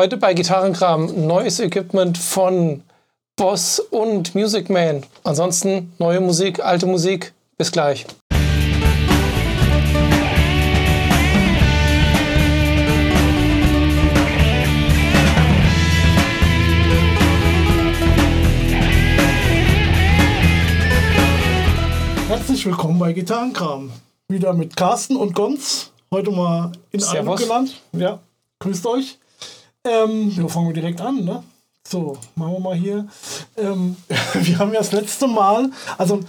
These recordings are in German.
Heute bei Gitarrenkram neues Equipment von Boss und Music Man. Ansonsten neue Musik, alte Musik. Bis gleich. Herzlich willkommen bei Gitarrenkram. Wieder mit Carsten und Gonz. Heute mal in einem Servus. genannt. Ja, grüßt euch. Ähm, ja, fangen wir direkt an, ne? So, machen wir mal hier. Ähm, wir haben ja das letzte Mal, also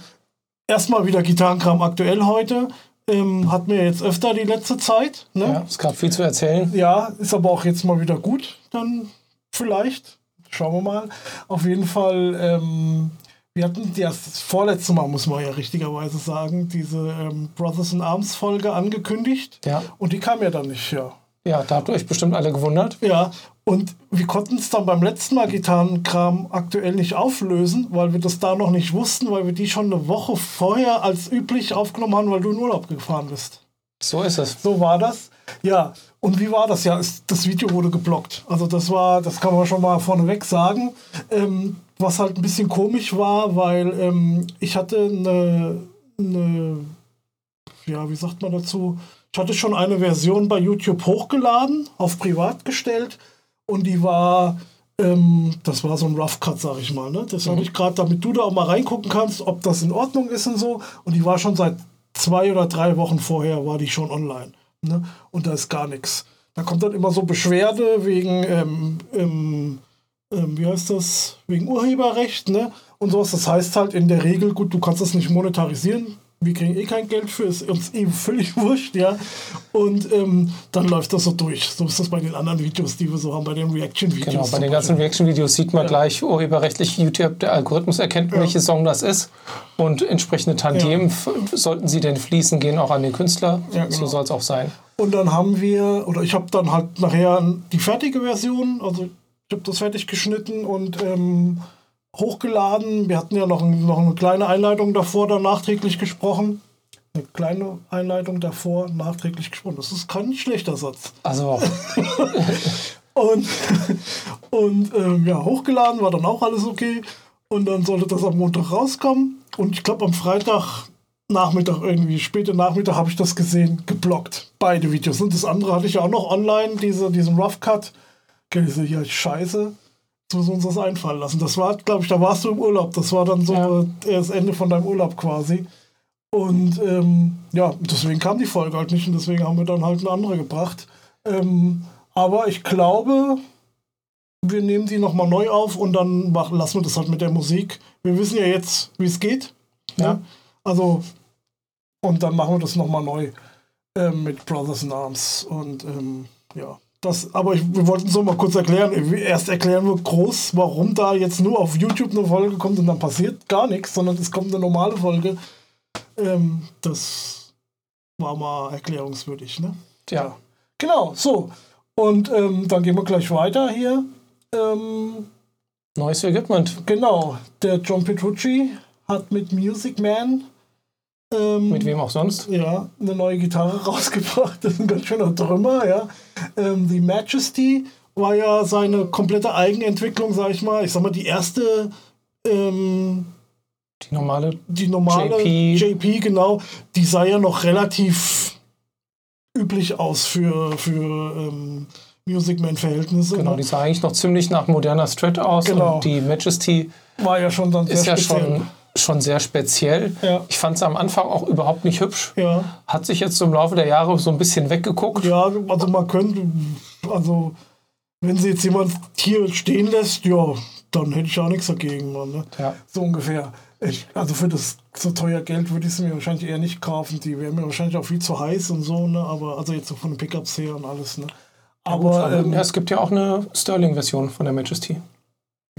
erstmal wieder Gitarrenkram aktuell heute. Ähm, hatten wir jetzt öfter die letzte Zeit. Ne? Ja, es gab viel zu erzählen. Ja, ist aber auch jetzt mal wieder gut, dann vielleicht. Schauen wir mal. Auf jeden Fall, ähm, wir hatten das vorletzte Mal, muss man ja richtigerweise sagen, diese ähm, Brothers in Arms Folge angekündigt. Ja. Und die kam ja dann nicht, ja. Ja, da habt ihr euch bestimmt alle gewundert. Ja, und wir konnten es dann beim letzten Mal Gitarrenkram aktuell nicht auflösen, weil wir das da noch nicht wussten, weil wir die schon eine Woche vorher als üblich aufgenommen haben, weil du in Urlaub gefahren bist. So ist es. So war das. Ja, und wie war das? Ja, das Video wurde geblockt. Also das war, das kann man schon mal vorneweg sagen. Ähm, was halt ein bisschen komisch war, weil ähm, ich hatte eine, eine, ja, wie sagt man dazu? Ich hatte schon eine Version bei YouTube hochgeladen, auf privat gestellt und die war, ähm, das war so ein Rough Cut, sag ich mal. Ne? Das habe ich gerade, damit du da auch mal reingucken kannst, ob das in Ordnung ist und so. Und die war schon seit zwei oder drei Wochen vorher, war die schon online. Ne? Und da ist gar nichts. Da kommt dann immer so Beschwerde wegen, ähm, ähm, ähm, wie heißt das, wegen Urheberrecht ne? und sowas. Das heißt halt in der Regel, gut, du kannst das nicht monetarisieren. Wir kriegen eh kein Geld für, ist uns eh völlig wurscht, ja. Und ähm, dann läuft das so durch. So ist das bei den anderen Videos, die wir so haben, bei den Reaction-Videos. Genau, bei den ganzen. Reaction-Videos sieht man gleich urheberrechtlich YouTube, der Algorithmus erkennt, welches Song das ist und entsprechende Tantiemen f- sollten sie denn fließen, gehen auch an den Künstler. Ja, genau. So soll es auch sein. Und dann haben wir, oder ich habe dann halt nachher die fertige Version, also ich habe das fertig geschnitten und ähm, hochgeladen. Wir hatten ja noch, ein, noch eine kleine Einleitung davor, dann nachträglich gesprochen. Eine kleine Einleitung davor, nachträglich gesprochen. Das ist kein schlechter Satz. Also, Und, und ähm, ja, hochgeladen war dann auch alles okay. Und dann sollte das am Montag rauskommen. Und ich glaube, am Freitag Nachmittag irgendwie, späte Nachmittag habe ich das gesehen, geblockt. Beide Videos. Und das andere hatte ich ja auch noch online, diese, diesen Rough Cut. Okay, ich so, ja, scheiße. Müssen wir uns das einfallen lassen. Das war, glaube ich, da warst du im Urlaub. Das war dann so Ja. äh, das Ende von deinem Urlaub quasi. Und ähm, ja, deswegen kam die Folge halt nicht und deswegen haben wir dann halt eine andere gebracht. Ähm, aber ich glaube, wir nehmen die nochmal neu auf und dann machen, lassen wir das halt mit der Musik. Wir wissen ja jetzt, wie es geht. Ja. Ne? Also, und dann machen wir das nochmal neu ähm, mit Brothers in Arms. Und ähm, ja, das, aber ich, wir wollten es noch mal kurz erklären. Erst erklären wir groß, warum da jetzt nur auf YouTube eine Folge kommt und dann passiert gar nichts, sondern es kommt eine normale Folge. Ähm, das war mal erklärungswürdig, ne? ja. Genau, so. Und ähm, dann gehen wir gleich weiter hier. Ähm, Neues Equipment. genau, der John Petrucci hat mit Music Man ähm, Mit wem auch sonst. ja, eine neue Gitarre rausgebracht. Das ist ein ganz schöner Trümmer, ja. Ähm, die Majesty war ja seine komplette Eigenentwicklung, sag ich mal. Ich sag mal, die erste, ähm, Die normale. die normale JP. JP, genau, die sah ja noch relativ üblich aus für, für ähm, Music Man-Verhältnisse. Genau, ne? die sah eigentlich noch ziemlich nach moderner Strat aus. Genau. Und die Majesty war ja schon dann sehr ist ja speziell. schon, schon sehr speziell. Ja. Ich fand es am Anfang auch überhaupt nicht hübsch. Ja. Hat sich jetzt im Laufe der Jahre so ein bisschen weggeguckt. Ja, also man könnte, also wenn sie jetzt jemand hier stehen lässt, ja, dann hätte ich auch nichts dagegen, Mann. Ne? Ja. So ungefähr. Ich, also für das so teuer Geld würde ich sie mir wahrscheinlich eher nicht kaufen. Die wären mir wahrscheinlich auch viel zu heiß und so, ne? Aber also jetzt so von den Pickups her und alles, ne? Aber ja, ähm, es gibt ja auch eine Sterling-Version von der Majesty.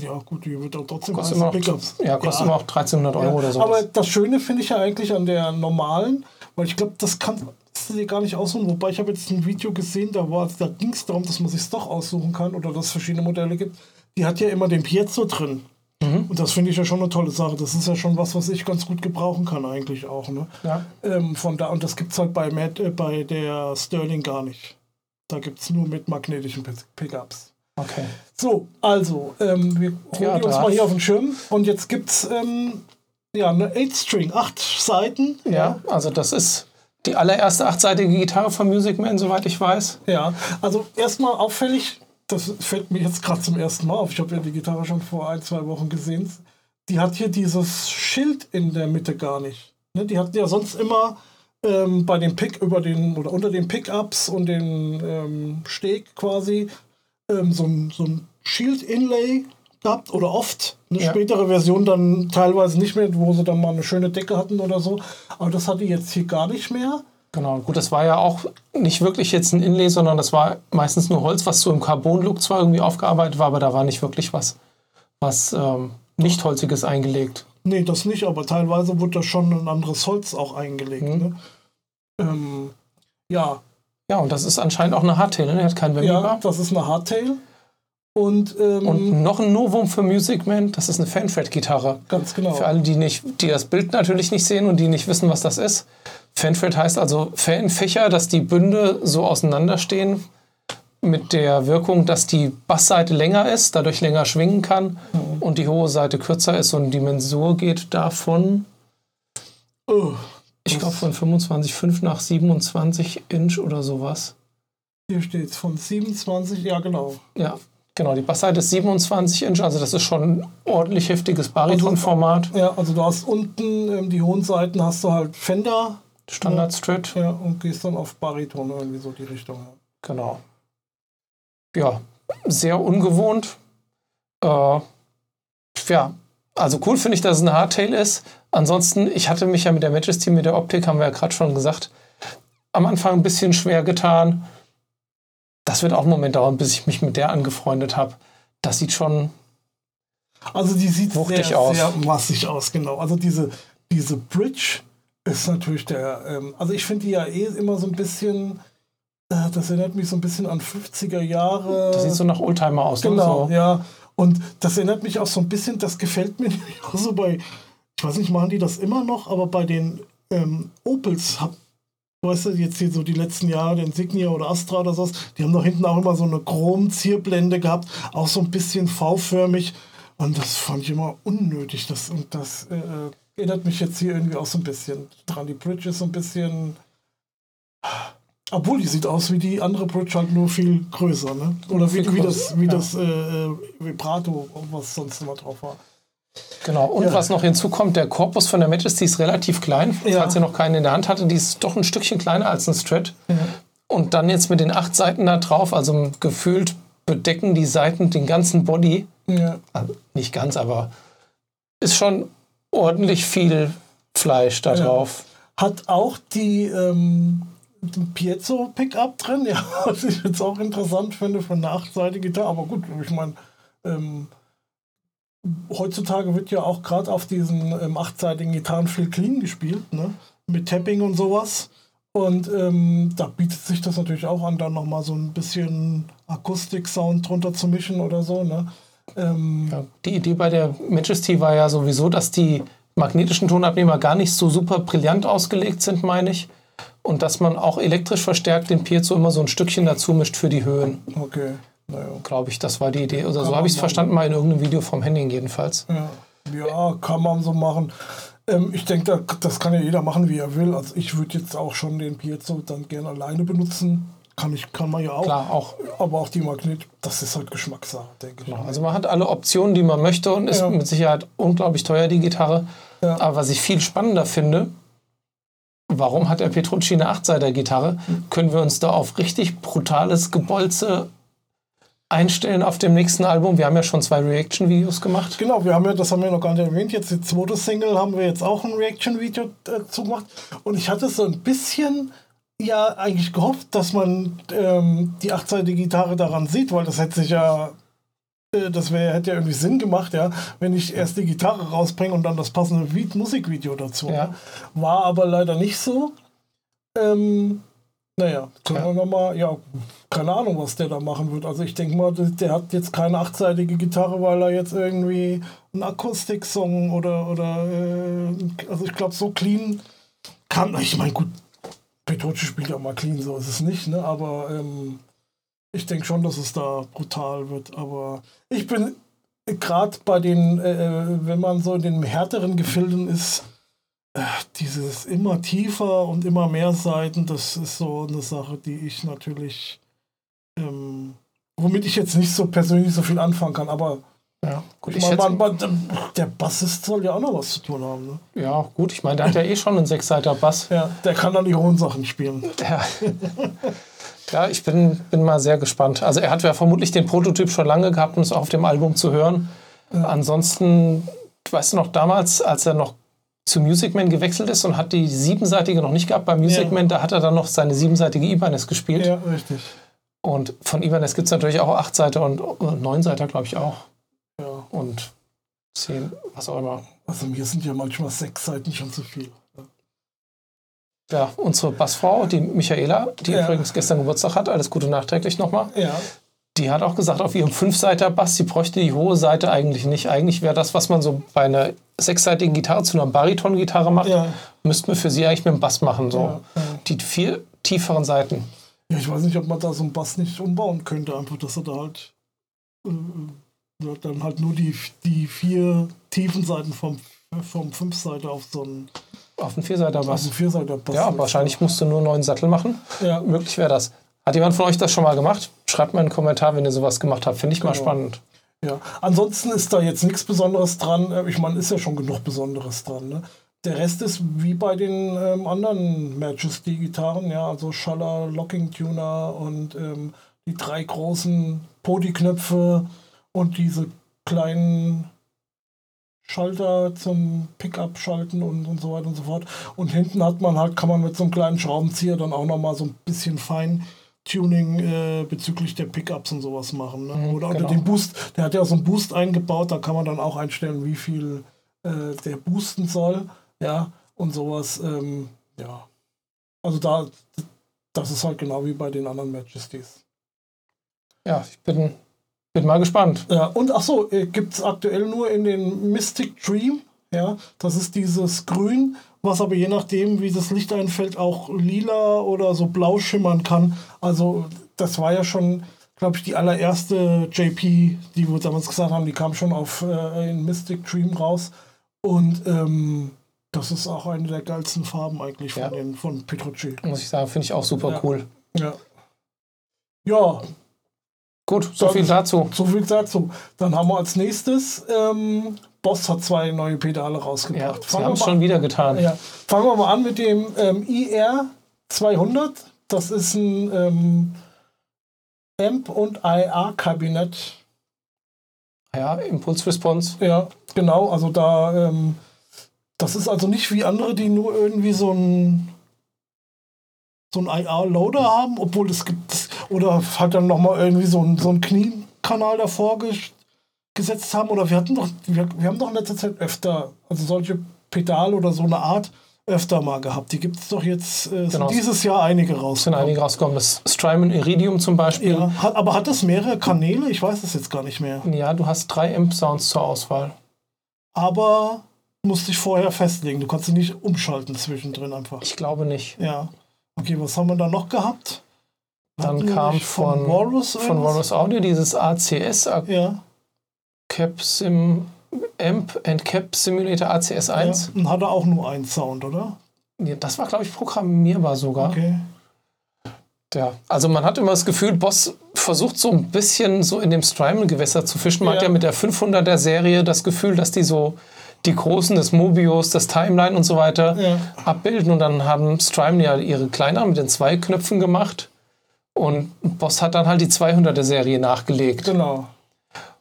Ja gut, die wird auch trotzdem Kostet immer noch, Pickups. ja, kostet immer auch 1300 Euro oder so. Aber das Schöne finde ich ja eigentlich an der normalen, weil ich glaube, das kann dir gar nicht aussuchen. Wobei ich habe jetzt ein Video gesehen, da, war- da ging es darum, dass man sich doch aussuchen kann oder dass es verschiedene Modelle gibt. Die hat ja immer den Piezo drin. Mhm. Und das finde ich ja schon eine tolle Sache. Das ist ja schon was, was ich ganz gut gebrauchen kann eigentlich auch. Ne? ja. Ähm, von da, und das gibt es halt bei, Matt, äh, bei der Sterling gar nicht. Da gibt es nur mit magnetischen Pick- Pickups. Okay. So, also, ähm, wir holen Ja, uns mal hier auf den Schirm. Und jetzt gibt es ähm, ja, eine 8-String, 8 Seiten. Ja, also das ist die allererste achtseitige Gitarre von Music Man, soweit ich weiß. Ja, also erstmal auffällig, das fällt mir jetzt gerade zum ersten Mal auf. Ich habe ja die Gitarre schon vor ein, zwei Wochen gesehen. Die hat hier dieses Schild in der Mitte gar nicht. Ne, die hatten ja sonst immer ähm, bei den Pick über den oder unter den Pickups und den ähm, Steg quasi ähm, so ein, so ein Shield-Inlay gehabt oder oft. Eine Ja. spätere Version dann teilweise nicht mehr, wo sie dann mal eine schöne Decke hatten oder so. Aber das hat die jetzt hier gar nicht mehr. Genau, gut, das war ja auch nicht wirklich jetzt ein Inlay, sondern das war meistens nur Holz, was so im Carbon-Look zwar irgendwie aufgearbeitet war, aber da war nicht wirklich was, was ähm, nicht holziges eingelegt. Nee, das nicht, aber teilweise wurde da schon ein anderes Holz auch eingelegt. Mhm. Ne? Ähm, ja, Ja, und das ist anscheinend auch eine Hardtail, ne? Der hat kein ja, Vermieber. das ist eine Hardtail. Und, ähm, Und noch ein Novum für Music Man, das ist eine Fanfret-Gitarre. ganz genau. Für alle, die, nicht, die das Bild natürlich nicht sehen und die nicht wissen, was das ist. Fanfret heißt also Fanfächer, dass die Bünde so auseinanderstehen mit der Wirkung, dass die Bassseite länger ist, dadurch länger schwingen kann und die hohe Seite kürzer ist und die Mensur geht davon, Oh, ich glaube von 25,5 nach 27 Inch oder sowas. hier steht es von 27, ja genau. Ja, genau, die Bassseite ist 27 Inch, also das ist schon ein ordentlich heftiges Baritonformat. Ja, also du hast unten ähm, die hohen Seiten, hast du halt Fender Standard Strat. ja, und gehst dann auf Bariton irgendwie so die Richtung. Genau. Ja, sehr ungewohnt. Äh, ja, also cool finde ich, dass es eine Hardtail ist. Ansonsten, ich hatte mich ja mit der Majesty, mit der Optik, haben wir ja gerade schon gesagt, am Anfang ein bisschen schwer getan. Das wird auch einen Moment dauern, bis ich mich mit der angefreundet habe. Das sieht schon, Also die sieht sehr, aus. sehr massig aus, genau. Also diese, diese Bridge ist natürlich der, ähm, also ich finde die ja eh immer so ein bisschen, äh, das erinnert mich so ein bisschen an 50er Jahre. das sieht so nach Oldtimer aus. Genau, Ne? So. ja. Und das erinnert mich auch so ein bisschen, das gefällt mir auch so bei, ich weiß nicht, machen die das immer noch, aber bei den ähm, Opels, hab, weißt du, jetzt hier so die letzten Jahre, den Signia oder Astra oder sowas, die haben doch hinten auch immer so eine Chrom-Zierblende gehabt, auch so ein bisschen V-förmig. Und das fand ich immer unnötig. Das, und das äh, erinnert mich jetzt hier irgendwie auch so ein bisschen dran. Die Bridge ist so ein bisschen. Obwohl, die sieht aus wie die andere Bridge, halt nur viel größer, ne? Oder wie, wie das, wie das äh, äh, Vibrato, was sonst immer drauf war. Genau. Und Ja. was noch hinzukommt, der Korpus von der Majesty ist relativ klein. Ja. Falls ihr noch keinen in der Hand hatte, die ist doch ein Stückchen kleiner als ein Strat. Und dann jetzt mit den acht Seiten da drauf, also gefühlt bedecken die Seiten den ganzen Body. Ja. Also nicht ganz, aber ist schon ordentlich viel Fleisch da Ja. drauf. Hat auch die ähm, Piezo-Pickup drin, ja, was ich jetzt auch interessant finde für eine achtseitige Gitarre. Aber gut, ich meine, ähm, heutzutage wird ja auch gerade auf diesen ähm, achtseitigen Gitarren viel clean gespielt, ne? Mit Tapping und sowas. Und ähm, da bietet sich das natürlich auch an, dann nochmal so ein bisschen Akustik-Sound drunter zu mischen oder so, ne? Ähm, Ja, die Idee bei der Majesty war ja sowieso, dass die magnetischen Tonabnehmer gar nicht so super brillant ausgelegt sind, meine ich. Und dass man auch elektrisch verstärkt den Piezo immer so ein Stückchen dazu mischt für die Höhen. okay. Glaube ich, das war die Idee. Oder Kann so habe ich es verstanden, mal in irgendeinem Video vom Henning jedenfalls. Ja, ja kann man so machen. Ähm, ich denke, da, das kann ja jeder machen, wie er will. Also ich würde jetzt auch schon den Piezo dann gerne alleine benutzen. Kann, ich, kann man ja auch. Klar, auch. Aber auch die Magnet, das ist halt Geschmackssache, denke ich. Genau. Also man hat alle Optionen, die man möchte und ist Ja. mit Sicherheit unglaublich teuer, die Gitarre. Ja. Aber was ich viel spannender finde, warum hat der Petrucci eine Achtseiter-Gitarre? Können wir uns da auf richtig brutales Gebolze einstellen auf dem nächsten Album? Wir haben ja schon zwei Reaction-Videos gemacht. Genau, wir haben ja, das haben wir noch gar nicht erwähnt, jetzt die zweite Single haben wir jetzt auch ein Reaction-Video äh, zugemacht. Und ich hatte so ein bisschen ja eigentlich gehofft, dass man ähm, die achtseitige Gitarre daran sieht, weil das hätte sich ja, äh, das wäre hätte ja irgendwie Sinn gemacht, ja, wenn ich erst die Gitarre rausbringe und dann das passende Vi- Musikvideo dazu. Ja. War aber leider nicht so. Ähm, naja, können Ja. wir nochmal, ja, keine Ahnung, was der da machen wird. Also ich denke mal, der, hat jetzt keine achtseitige Gitarre, weil er jetzt irgendwie einen Akustik-Song oder, oder äh, also ich glaube, so clean kann, ich meine, gut, Petrucci spielt ja mal clean, so ist es nicht, ne? aber ähm, Ich denke schon, dass es da brutal wird, aber ich bin gerade bei den, äh, wenn man so in den härteren Gefilden ist, äh, dieses immer tiefer und immer mehr Seiten, das ist so eine Sache, die ich natürlich, ähm, womit ich jetzt nicht so persönlich so viel anfangen kann, aber Ja, gut, ich ich mein, man, man, der Bassist soll ja auch noch was zu tun haben. Ne? ja, gut, ich meine, der hat ja eh schon einen Sechsseiter Bass. Ja, der kann dann die hohen Sachen spielen. Ja. ja, ich bin, bin mal sehr gespannt. Also er hat ja vermutlich den Prototyp schon lange gehabt, um es auch auf dem Album zu hören. Ansonsten, weißt du noch, damals, als er noch zu Music Man gewechselt ist und hat die siebenseitige noch nicht gehabt bei Music Ja. Man, da hat er dann noch seine siebenseitige Ibanez gespielt. Ja, richtig. Und von Ibanez gibt es natürlich auch acht Seiter und äh, neun Seiter, glaube ich, auch. Ja. Und zehn, was auch immer. Also mir sind ja manchmal sechs Seiten schon zu viel. Ja, unsere Bassfrau, die Michaela, die Ja. übrigens gestern Geburtstag hat, alles Gute nachträglich nochmal. Ja, Die hat auch gesagt, auf ihrem Fünfseiter-Bass, sie bräuchte die hohe Seite eigentlich nicht. Eigentlich wäre das, was man so bei einer sechsseitigen Gitarre zu einer Bariton-Gitarre macht, ja. müssten wir für sie eigentlich mit dem Bass machen. So. Ja, ja. Die viel tieferen Seiten. Ja, ich weiß nicht, ob man da so einen Bass nicht umbauen könnte, einfach, dass er da halt äh, äh, dann halt nur die, die vier tiefen Seiten vom, vom Fünfseiter auf so einen, Auf einen auf Vierseiter-Bass. einen Vierseiter-Bass. Ja, setzt. wahrscheinlich musst du nur einen neuen Sattel machen. Ja, Möglich wäre das. Hat jemand von euch das schon mal gemacht? Schreibt mal einen Kommentar, wenn ihr sowas gemacht habt. Finde ich mal Genau. spannend. ja. Ansonsten ist da jetzt nichts Besonderes dran. Äh, Ich meine, ist ja schon genug Besonderes dran. Ne? Der Rest ist wie bei den ähm, anderen Matches, die Gitarren, ja, also Schaller, Locking Tuner und ähm, die drei großen Podi-Knöpfe und diese kleinen Schalter zum Pickup schalten und, und so weiter und so fort. Und hinten hat man halt, kann man mit so einem kleinen Schraubenzieher dann auch nochmal so ein bisschen Feintuning äh, bezüglich der Pickups und sowas machen. Ne? Mhm, oder, genau. den Boost, der hat ja so einen Boost eingebaut, da kann man dann auch einstellen, wie viel äh, der boosten soll. Ja, und sowas. Ähm, ja. Also da, das ist halt genau wie bei den anderen Majesties. Ja, ich bin, bin mal gespannt. Ja, und ach so, äh, gibt es aktuell nur in den Mystic Dream. Ja, das ist dieses Grün, was aber je nachdem, wie das Licht einfällt, auch lila oder so blau schimmern kann. Also, das war ja schon, glaube ich, die allererste JP, die wir damals gesagt haben, die kam schon auf äh, in Mystic Dream raus. Und ähm, das ist auch eine der geilsten Farben eigentlich von, Ja. den, von Petrucci. Muss ich sagen, finde ich auch super Ja. cool. Ja. Ja, Gut, so viel dazu. So viel dazu. Dann haben wir als nächstes, ähm, Boss hat zwei neue Pedale Ja, rausgebracht. fangen, haben wir es schon wieder getan. ja, fangen wir mal an mit dem ähm, IR 200. Das ist ein ähm, Amp- und IR-Kabinett. Ja, Impulse Response. Ja, genau. Also da, ähm, das ist also nicht wie andere, die nur irgendwie so ein so ein IR-Loader haben, obwohl es gibt, oder halt dann nochmal irgendwie so ein, so ein Kniekanal davor ges gesetzt haben. Oder wir hatten doch, wir, wir haben doch in letzter Zeit öfter, also solche Pedale oder so eine Art öfter mal gehabt. Die gibt es doch jetzt, äh, Genau. dieses Jahr einige Es sind einige rausgekommen. Das Strymon Iridium zum Beispiel. Ja, hat, aber hat das mehrere Kanäle? Ich weiß es jetzt gar nicht mehr. Ja, du hast drei Amp-Sounds zur Auswahl. aber musste ich vorher festlegen. Du kannst sie nicht umschalten zwischendrin einfach. Ich glaube nicht. Ja. Okay, was haben wir da noch gehabt? Dann Hatten kam nicht von, Walrus von? Walrus Audio dieses ACS, Ja, Cap Sim Amp and Cap Simulator ACS ja. 1. Und hatte auch nur einen Sound, oder? Ja, Das war, glaube ich, programmierbar sogar. Okay. Ja, also man hat immer das Gefühl, Boss versucht so ein bisschen so in dem Strymon-Gewässer zu fischen. Man hat Ja. ja mit der 500er Serie das Gefühl, dass die so die Großen des Mobius, das Timeline und so weiter Ja. abbilden. Und dann haben Strymon ja ihre kleineren mit den zwei Knöpfen gemacht. Und Boss hat dann halt die 200er Serie nachgelegt. Genau.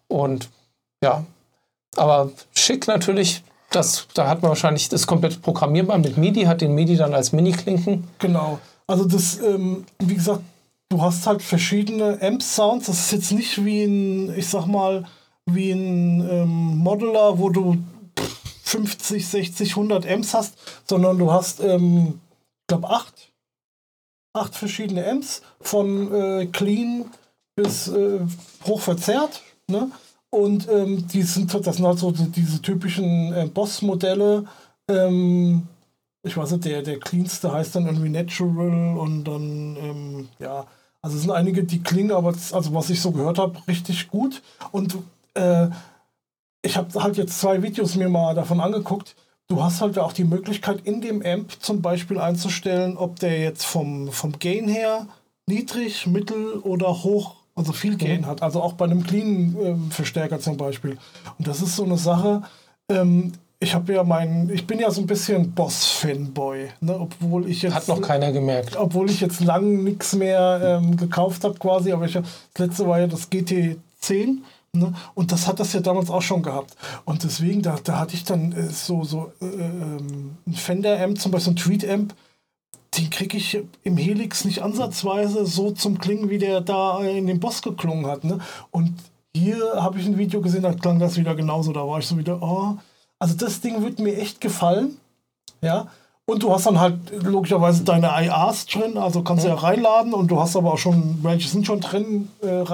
Und ja, aber schick natürlich. Das, da hat man wahrscheinlich das komplett programmierbar mit MIDI, hat den MIDI dann als Mini-Klinken. Genau. Also das, ähm, wie gesagt, du hast halt verschiedene Amp-Sounds. Das ist jetzt nicht wie ein, ich sag mal, wie ein ähm, Modeler, wo du 50, 60, 100 Amps hast, sondern du hast, ähm, ich glaube, acht, acht verschiedene Amps von äh, clean bis äh, hochverzerrt. Ne? Und ähm, die sind, das sind halt so die, diese typischen äh, Boss-Modelle. Ähm, ich weiß nicht, der, der cleanste heißt dann irgendwie Natural und dann, ähm, ja, Also es sind einige, die klingen, aber das, also was ich so gehört habe, richtig gut. Und äh, ich habe halt jetzt zwei Videos mir mal davon angeguckt. Du hast halt auch die Möglichkeit, in dem Amp zum Beispiel einzustellen, ob der jetzt vom, vom Gain her niedrig, mittel oder hoch, also viel Gain mhm. hat. Also auch bei einem cleanen ähm, Verstärker zum Beispiel. Und das ist so eine Sache. Ähm, ich habe ja meinen, ich bin ja so ein bisschen Boss-Fanboy, ne? obwohl ich jetzt hat noch keiner gemerkt, obwohl ich jetzt lang nichts mehr ähm, gekauft habe quasi, aber ich, das letzte war ja das GT10 Ne? Und das hat das ja damals auch schon gehabt. Und deswegen, da, da hatte ich dann äh, so, so äh, ähm, ein Fender-Amp, zum Beispiel ein Tweet-Amp, den kriege ich im Helix nicht ansatzweise so zum Klingen, wie der da in dem Boss geklungen hat. Ne? Und hier habe ich ein Video gesehen, da klang das wieder genauso. Da war ich so wieder, oh, also das Ding wird mir echt gefallen. Ja, und du hast dann halt logischerweise deine IAs drin, also kannst du ja reinladen und du hast aber auch schon, welche sind schon drin, äh,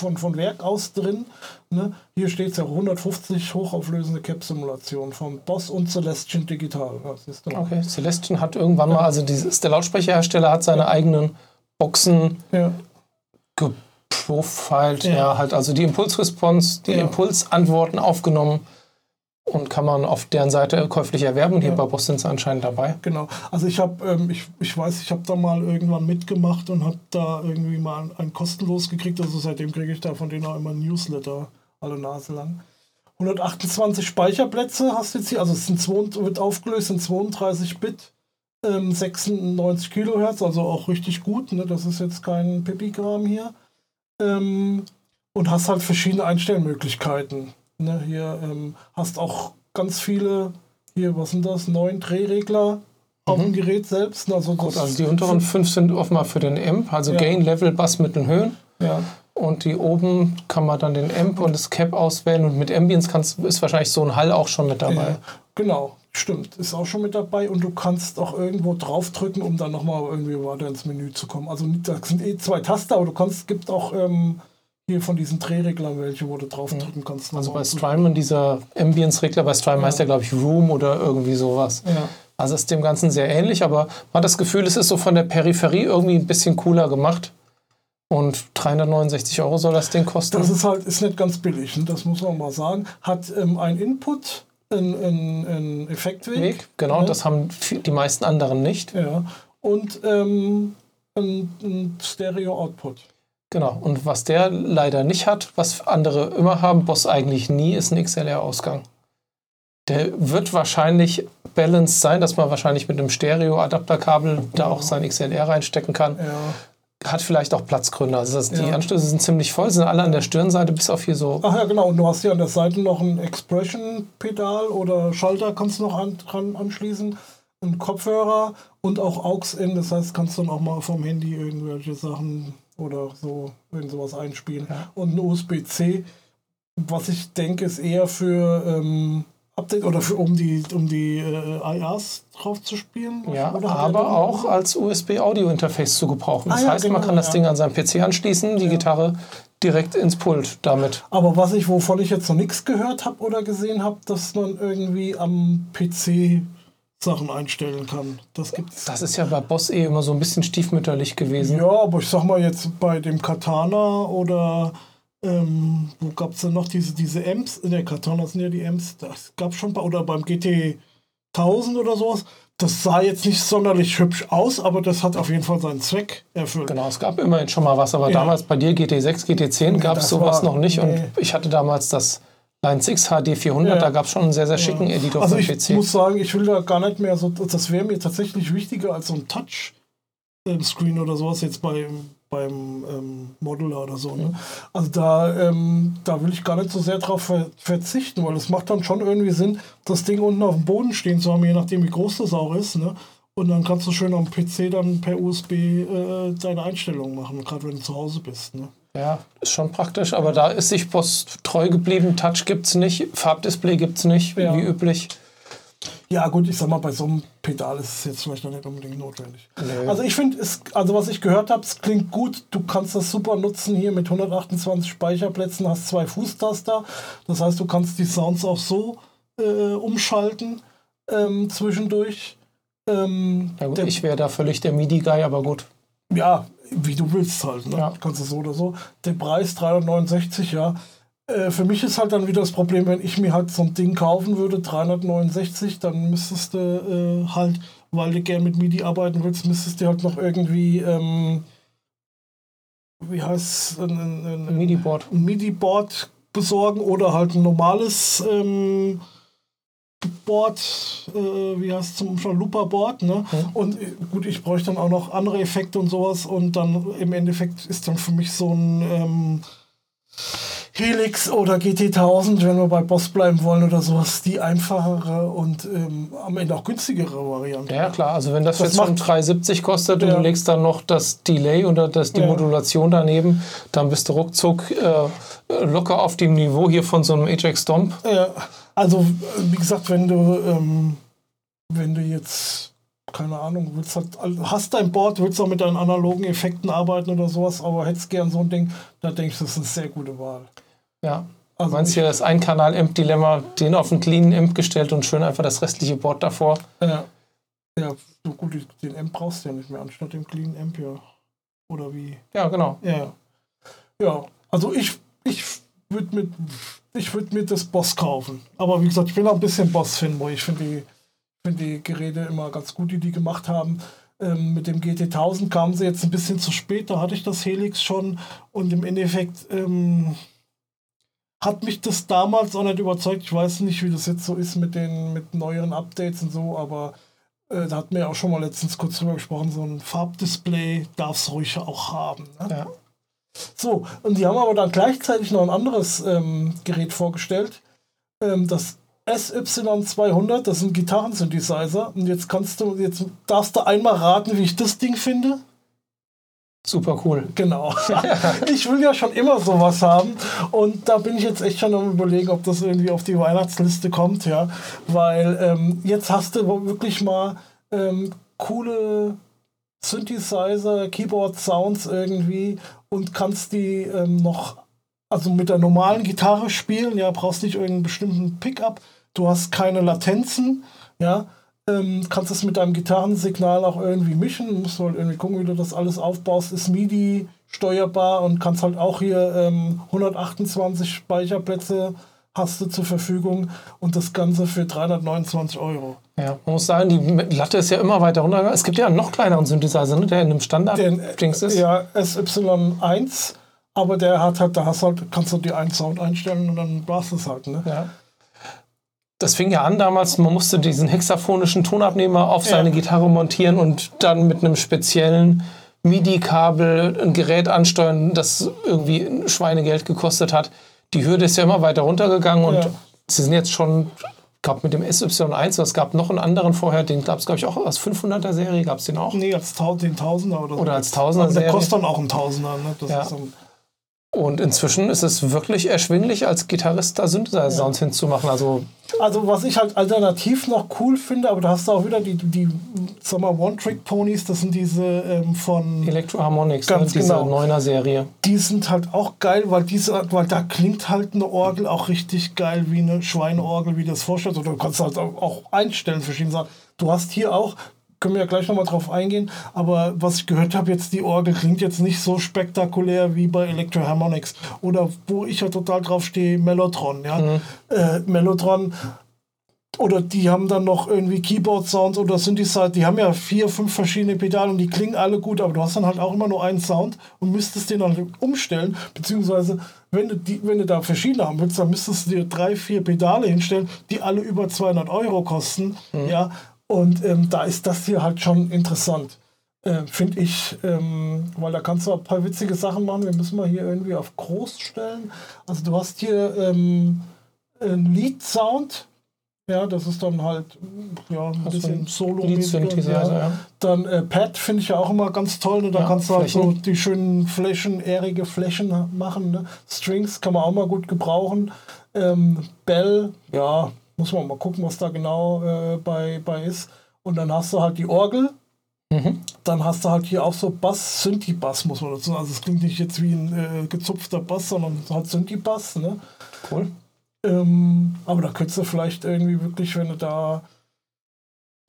von, von Werk aus drin. Ne? Hier steht es ja 150 hochauflösende Cap-Simulation von Boss und Celestion Digital. Ja, okay, Celestion hat irgendwann mal, also dieses, der Lautsprecherhersteller hat seine ja. eigenen Boxen ja. geprofiled, ja. ja. halt also die Impulsresponse, die Impulsantworten aufgenommen und kann man auf deren Seite käuflich erwerben. Und hier ja. bei Boss sind sie anscheinend dabei. Genau. Also ich habe, ähm, ich, ich weiß, ich habe da mal irgendwann mitgemacht und habe da irgendwie mal ein, ein, kostenlos gekriegt. Also seitdem kriege ich da von denen auch immer ein Newsletter alle Nase lang. 128 Speicherplätze hast du jetzt hier. Also es sind zwei, wird aufgelöst in 32 Bit, ähm, 96 Kilohertz, also auch richtig gut. Ne? Das ist jetzt kein Pipigram hier. Ähm, und hast halt verschiedene Einstellmöglichkeiten. Ne, hier ähm, hast auch ganz viele, hier, was sind das, neun Drehregler mhm. auf dem Gerät selbst. Also, Gut, also die unteren fünf sind offenbar für den Amp, also ja. Gain, Level, Bass, Mittel, Höhen. Ja. Und die oben kann man dann den Amp und das Cap auswählen und mit Ambience kannst, ist wahrscheinlich so ein Hall auch schon mit dabei. Ja, genau, stimmt, ist auch schon mit dabei und du kannst auch irgendwo draufdrücken, um dann nochmal irgendwie weiter ins Menü zu kommen. Also das sind eh zwei Taster, aber du kannst, gibt auch ähm, hier von diesen Drehreglern welche, wo du drauf drücken kannst. Also bei Strymon, dieser Ambience-Regler, bei Strymon ja. heißt der, glaube ich, Room oder irgendwie sowas. Ja. Also ist dem Ganzen sehr ähnlich, aber man hat das Gefühl, es ist so von der Peripherie irgendwie ein bisschen cooler gemacht. Und 369 Euro soll das Ding kosten. Das ist halt ist nicht ganz billig, ne? das muss man mal sagen. Hat ähm, ein Input, ein Effektweg. Weg, genau, ne? das haben die meisten anderen nicht. Ja. Und ähm, ein, ein Stereo-Output. Genau, und was der leider nicht hat, was andere immer haben, Boss eigentlich nie, ist ein XLR-Ausgang. Der wird wahrscheinlich balanced sein, dass man wahrscheinlich mit einem Stereo-Adapterkabel da auch sein XLR reinstecken kann. Ja. Hat vielleicht auch Platzgründe. Also das, die ja. Anschlüsse sind ziemlich voll, sind alle an der Stirnseite bis auf hier so. Ach ja, genau. Und du hast hier an der Seite noch ein Expression-Pedal oder Schalter kannst du noch an, dran anschließen. Ein Kopfhörer und auch AUX-In. Das heißt, kannst du dann auch mal vom Handy irgendwelche Sachen oder so, wenn sowas einspielen. Ja. Und ein USB-C, was ich denke, ist eher für ähm, Update oder für, um die, um die äh, IAs drauf zu spielen. Ja, aber auch als USB-Audio-Interface zu gebrauchen. Das ah, ja, heißt, genau, man kann das Ding an seinem PC anschließen, die Gitarre direkt ins Pult damit. Aber was ich, wovon ich jetzt noch nichts gehört habe oder gesehen habe, dass man irgendwie am PC Sachen einstellen kann. Das gibt's. Das ist ja bei Boss eh immer so ein bisschen stiefmütterlich gewesen. Ja, aber ich sag mal jetzt bei dem Katana oder ähm, wo gab es denn noch diese, diese Amps? In der Katana sind ja die Amps. Das gab schon bei, oder beim GT 1000 oder sowas. Das sah jetzt nicht sonderlich hübsch aus, aber das hat auf jeden Fall seinen Zweck erfüllt. Genau, es gab immerhin schon mal was, aber ja. damals bei dir GT6, GT10 gab es sowas war, noch nicht nee. und ich hatte damals das Line 6 HD 400, ja. da gab es schon einen sehr, sehr schicken ja. Editor also für PC. Ich muss sagen, ich will da gar nicht mehr so, das wäre mir tatsächlich wichtiger als so ein Touch-Screen oder sowas jetzt bei, beim ähm, Modeler oder so. Ne? Also da, ähm, da will ich gar nicht so sehr drauf ver verzichten, weil es macht dann schon irgendwie Sinn, das Ding unten auf dem Boden stehen zu haben, je nachdem wie groß das auch ist. Ne? Und dann kannst du schön am PC dann per USB äh, deine Einstellungen machen, gerade wenn du zu Hause bist. Ne? Ja, ist schon praktisch, aber da ist sich Post treu geblieben. Touch gibt es nicht, Farbdisplay gibt es nicht, ja. wie üblich. Ja, gut, ich sag mal, bei so einem Pedal ist es jetzt vielleicht noch nicht unbedingt notwendig. Nee. Also ich finde, also was ich gehört habe, es klingt gut. Du kannst das super nutzen hier mit 128 Speicherplätzen, hast zwei Fußtaster. Das heißt, du kannst die Sounds auch so äh, umschalten ähm, zwischendurch. Ähm, ja gut, ich wäre da völlig der MIDI-Guy, aber gut. Ja, wie du willst halt. Ne? Ja. Kannst du so oder so. Der Preis 369, ja. Äh, für mich ist halt dann wieder das Problem, wenn ich mir halt so ein Ding kaufen würde, 369, dann müsstest du äh, halt, weil du gern mit MIDI arbeiten willst, müsstest du halt noch irgendwie, ähm, wie heißt ein, ein, ein, Ein MIDI-Board. ein MIDI-Board besorgen oder halt ein normales ähm, Board, äh, wie heißt es zum Beispiel, Looper-Board, ne? Und äh, gut, ich bräuchte dann auch noch andere Effekte und sowas und dann im Endeffekt ist dann für mich so ein ähm, Helix oder GT1000, wenn wir bei Boss bleiben wollen oder sowas, die einfachere und ähm, am Ende auch günstigere Variante. Ja, klar. Also wenn das, Das jetzt schon macht- 3,70 kostet und Ja. du legst dann noch das Delay oder das, die Ja. Modulation daneben, dann bist du ruckzuck äh, locker auf dem Niveau hier von so einem Ajax Stomp. Ja, also wie gesagt, wenn du, ähm, wenn du jetzt, keine Ahnung, willst halt, hast dein Board, willst auch mit deinen analogen Effekten arbeiten oder sowas, aber hättest gern so ein Ding, da denke ich, das ist eine sehr gute Wahl. Ja. Also Du meinst ich- hier das Ein-Kanal-Amp-Dilemma, den auf einen cleanen Amp gestellt und schön einfach das restliche Board davor. Ja, ja so gut, den Amp brauchst du ja nicht mehr, anstatt dem Clean Amp ja. Oder wie? Ja, genau. Ja. Ja, also ich, ich würde mit ich würde mir das Boss kaufen. Aber wie gesagt, ich bin auch ein bisschen Boss-Fanboy. Ich finde die, find die Geräte immer ganz gut, die die gemacht haben. Ähm, mit dem GT1000 kamen sie jetzt ein bisschen zu spät. Da hatte ich das Helix schon. Und im Endeffekt ähm, hat mich das damals auch nicht überzeugt. Ich weiß nicht, wie das jetzt so ist mit den mit neueren Updates und so, aber äh, da hatten wir ja auch schon mal letztens kurz drüber gesprochen. So ein Farbdisplay darf es ruhig auch haben. Ne? Ja. So, und die haben aber dann gleichzeitig noch ein anderes ähm, Gerät vorgestellt. Ähm, das SY200, das ist ein Gitarrensynthesizer. Und jetzt kannst du, jetzt darfst du einmal raten, wie ich das Ding finde. Super cool. Genau. ich will ja schon immer sowas haben. Und da bin ich jetzt echt schon am überlegen, ob das irgendwie auf die Weihnachtsliste kommt, ja. Weil ähm, jetzt hast du wirklich mal ähm, coole Synthesizer, Keyboard-Sounds irgendwie und kannst die ähm, noch, also mit der normalen Gitarre spielen, ja, brauchst nicht irgendeinen bestimmten Pickup, du hast keine Latenzen, ja, ähm, kannst es mit deinem Gitarrensignal auch irgendwie mischen, musst du halt irgendwie gucken, wie du das alles aufbaust, ist MIDI steuerbar und kannst halt auch hier ähm, 128 Speicherplätze hast du zur Verfügung und das Ganze für 329 Euro. Ja, man muss sagen, die Latte ist ja immer weiter runtergegangen. Es gibt ja einen noch kleineren Synthesizer, ne, der in einem Standard-Dings ist. Ja, SY1, aber der hat halt, da hast halt, kannst du dir einen Sound einstellen und dann war es halt, ne? Ja. Das fing ja an damals, man musste diesen hexaphonischen Tonabnehmer auf Ja. seine Gitarre montieren und dann mit einem speziellen MIDI-Kabel ein Gerät ansteuern, das irgendwie ein Schweinegeld gekostet hat. Die Hürde ist ja immer weiter runtergegangen und Ja. sie sind jetzt schon, ich glaube mit dem SY1, es gab noch einen anderen vorher, den gab es glaube ich auch als 500er Serie, gab es den auch. Nee, als Tau den Tausender oder so. Oder als Tausender Also der Serie. kostet dann auch einen Tausender, ne? Das Ja. ist dann, Und inzwischen ist es wirklich erschwinglich, als Gitarrist da Synthesizer-Sounds hinzumachen. Also Also was ich halt alternativ noch cool finde, aber da hast du auch wieder die, die sag mal, One-Trick-Ponys, das sind diese ähm, von, Electro-Harmonics, ne, Ganz genau. 9er-Serie. die sind halt auch geil, weil diese, weil da klingt halt eine Orgel auch richtig geil wie eine Schweineorgel, wie du das vorstellst. Oder du kannst halt auch auch einstellen, verschiedene Sachen. Du hast hier auch, können wir ja gleich nochmal drauf eingehen, aber was ich gehört habe, jetzt die Orgel klingt jetzt nicht so spektakulär wie bei Electro Harmonics. Oder wo ich ja total drauf stehe, Mellotron, ja. Äh, Mellotron oder die haben dann noch irgendwie Keyboard-Sounds oder Synthesizer, die haben ja vier, fünf verschiedene Pedale und die klingen alle gut, aber du hast dann halt auch immer nur einen Sound und müsstest den dann umstellen, beziehungsweise wenn du, die, wenn du da verschiedene haben willst, dann müsstest du dir drei, vier Pedale hinstellen, die alle über 200 Euro kosten, ja, und ähm, da ist das hier halt schon interessant. Äh, Finde ich, ähm, weil da kannst du ein paar witzige Sachen machen. Wir müssen mal hier irgendwie auf groß stellen. Also du hast hier ähm, einen Lead-Sound, ja, das ist dann halt ja, ein Hast du bisschen solo Lead-Synthesizer, ja. Dann äh, Pad finde ich ja auch immer ganz toll. Ne? Da Ja, kannst du halt so die schönen Flächen, ährige Flächen machen. Ne? Strings kann man auch mal gut gebrauchen. Ähm, Bell, ja, muss man mal gucken, was da genau äh, bei, bei ist. Und dann hast du halt die Orgel. Mhm. Dann hast du halt hier auch so Bass, Synthi-Bass, muss man dazu sagen. Also es klingt nicht jetzt wie ein äh, gezupfter Bass, sondern halt Synthi-Bass. Ne? Cool. Ähm, aber da könntest du vielleicht irgendwie wirklich, wenn du da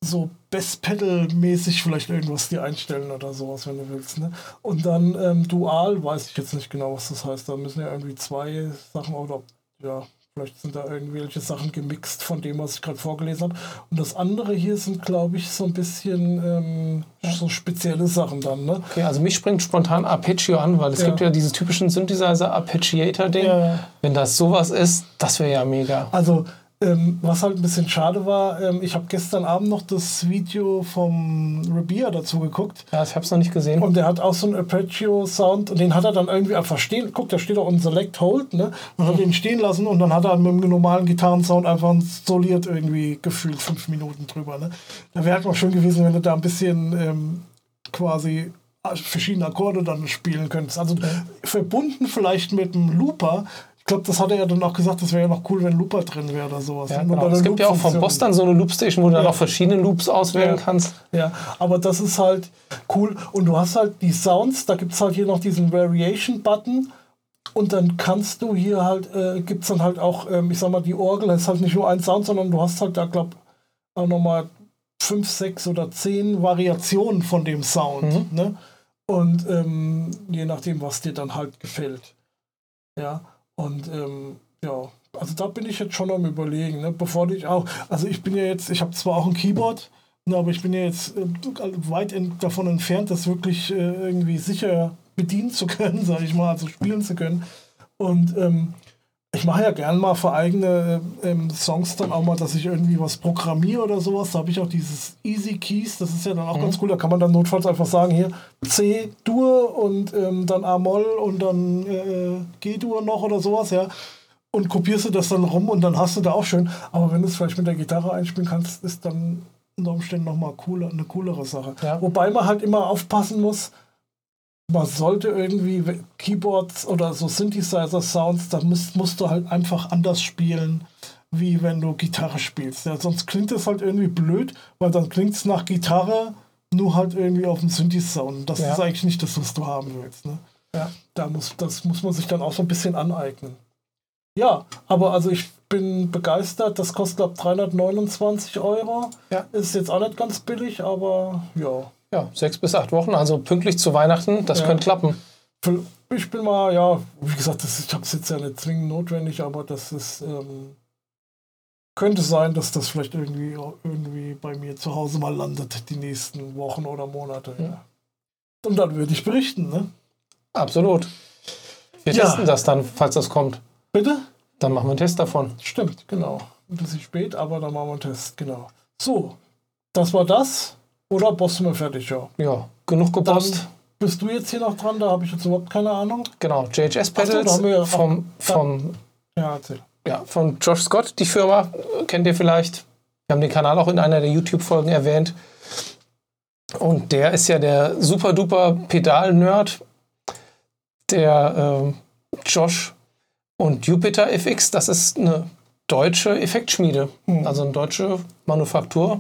so Best Pedal-mäßig vielleicht irgendwas dir einstellen oder sowas, wenn du willst. Ne? Und dann ähm, Dual, weiß ich jetzt nicht genau, was das heißt. Da müssen ja irgendwie zwei Sachen oder ja, Vielleicht sind da irgendwelche Sachen gemixt von dem, was ich gerade vorgelesen habe. Und das andere hier sind, glaube ich, so ein bisschen ähm, ja. so spezielle Sachen dann. Ne? Okay, also mich springt spontan Arpeggio an, weil es ja. gibt ja diese typischen Synthesizer-Arpeggiator-Ding. Ja. Wenn das sowas ist, das wäre ja mega. Also ähm, was halt ein bisschen schade war, ähm, ich habe gestern Abend noch das Video vom Rabia dazu geguckt. Ja, ich habe es noch nicht gesehen. Und der hat auch so einen Arpeggio-Sound und den hat er dann irgendwie einfach stehen. Guck, da steht auch ein Select Hold, ne? Und hat ihn stehen lassen und dann hat er mit dem normalen Gitarrensound einfach soliert irgendwie gefühlt fünf Minuten drüber. Ne? Da wäre halt mal schön gewesen, wenn du da ein bisschen ähm, quasi verschiedene Akkorde dann spielen könntest. Also verbunden vielleicht mit dem Looper ich glaube, das hat er ja dann auch gesagt, das wäre ja noch cool, wenn Looper drin wäre oder sowas. Ja, genau. Es gibt ja auch von Boss dann so eine Loopstation, wo du ja. dann auch verschiedene Loops auswählen ja. kannst. Ja, aber das ist halt cool. Und du hast halt die Sounds, da gibt es halt hier noch diesen Variation-Button. Und dann kannst du hier halt, äh, gibt es dann halt auch, ähm, ich sag mal, die Orgel, das ist halt nicht nur ein Sound, sondern du hast halt da, glaube ich, auch nochmal fünf, sechs oder zehn Variationen von dem Sound. Mhm. Ne? Und ähm, je nachdem, was dir dann halt gefällt. Ja. Und ähm, ja, also da bin ich jetzt schon am überlegen, ne? bevor ich auch, also ich bin ja jetzt, ich habe zwar auch ein Keyboard, ne, aber ich bin ja jetzt äh, weit davon entfernt, das wirklich äh, irgendwie sicher bedienen zu können, sage ich mal, also spielen zu können. Und ähm, ich mache ja gern mal für eigene ähm, Songs dann auch mal, dass ich irgendwie was programmiere oder sowas. Da habe ich auch dieses Easy Keys, das ist ja dann auch mhm. ganz cool. Da kann man dann notfalls einfach sagen, hier C Dur und ähm, dann A-Moll und dann äh, G-Dur noch oder sowas, ja. Und kopierst du das dann rum und dann hast du da auch schön. Aber wenn du es vielleicht mit der Gitarre einspielen kannst, ist dann unter Umständen nochmal cooler, eine coolere Sache. Ja. Wobei man halt immer aufpassen muss, man sollte irgendwie Keyboards oder so Synthesizer-Sounds, da musst, musst du halt einfach anders spielen, wie wenn du Gitarre spielst. Ja, sonst klingt es halt irgendwie blöd, weil dann klingt es nach Gitarre, nur halt irgendwie auf dem Synthi-Sound. Das ja. ist eigentlich nicht das, was du haben willst. Ne? Ja, da muss, das muss man sich dann auch so ein bisschen aneignen. Ja, aber also ich bin begeistert. Das kostet, glaube ich, 329 Euro. Ja. Ist jetzt auch nicht ganz billig, aber ja. Ja, sechs bis acht Wochen, also pünktlich zu Weihnachten, das ja. könnte klappen. Ich bin mal, ja, wie gesagt, das, ich habe es jetzt ja nicht zwingend notwendig, aber das ist, ähm, könnte sein, dass das vielleicht irgendwie, irgendwie bei mir zu Hause mal landet, die nächsten Wochen oder Monate. Ja. Und dann würde ich berichten, ne? Absolut. Wir ja. testen das dann, falls das kommt. Bitte? Dann machen wir einen Test davon. Stimmt, genau. Ein bisschen spät, aber dann machen wir einen Test, genau. So, das war das. Oder bossen wir fertig, ja. Ja, genug gebost. Dann bist du jetzt hier noch dran? Da habe ich jetzt überhaupt keine Ahnung. Genau, JHS Pedals so, ja vom, vom, ja, ja, von Josh Scott, die Firma, kennt ihr vielleicht. Wir haben den Kanal auch in einer der YouTube-Folgen erwähnt. Und der ist ja der super duper Pedal-Nerd. Der äh, Josh und Jupiter FX, das ist eine deutsche Effektschmiede, hm. also eine deutsche Manufaktur.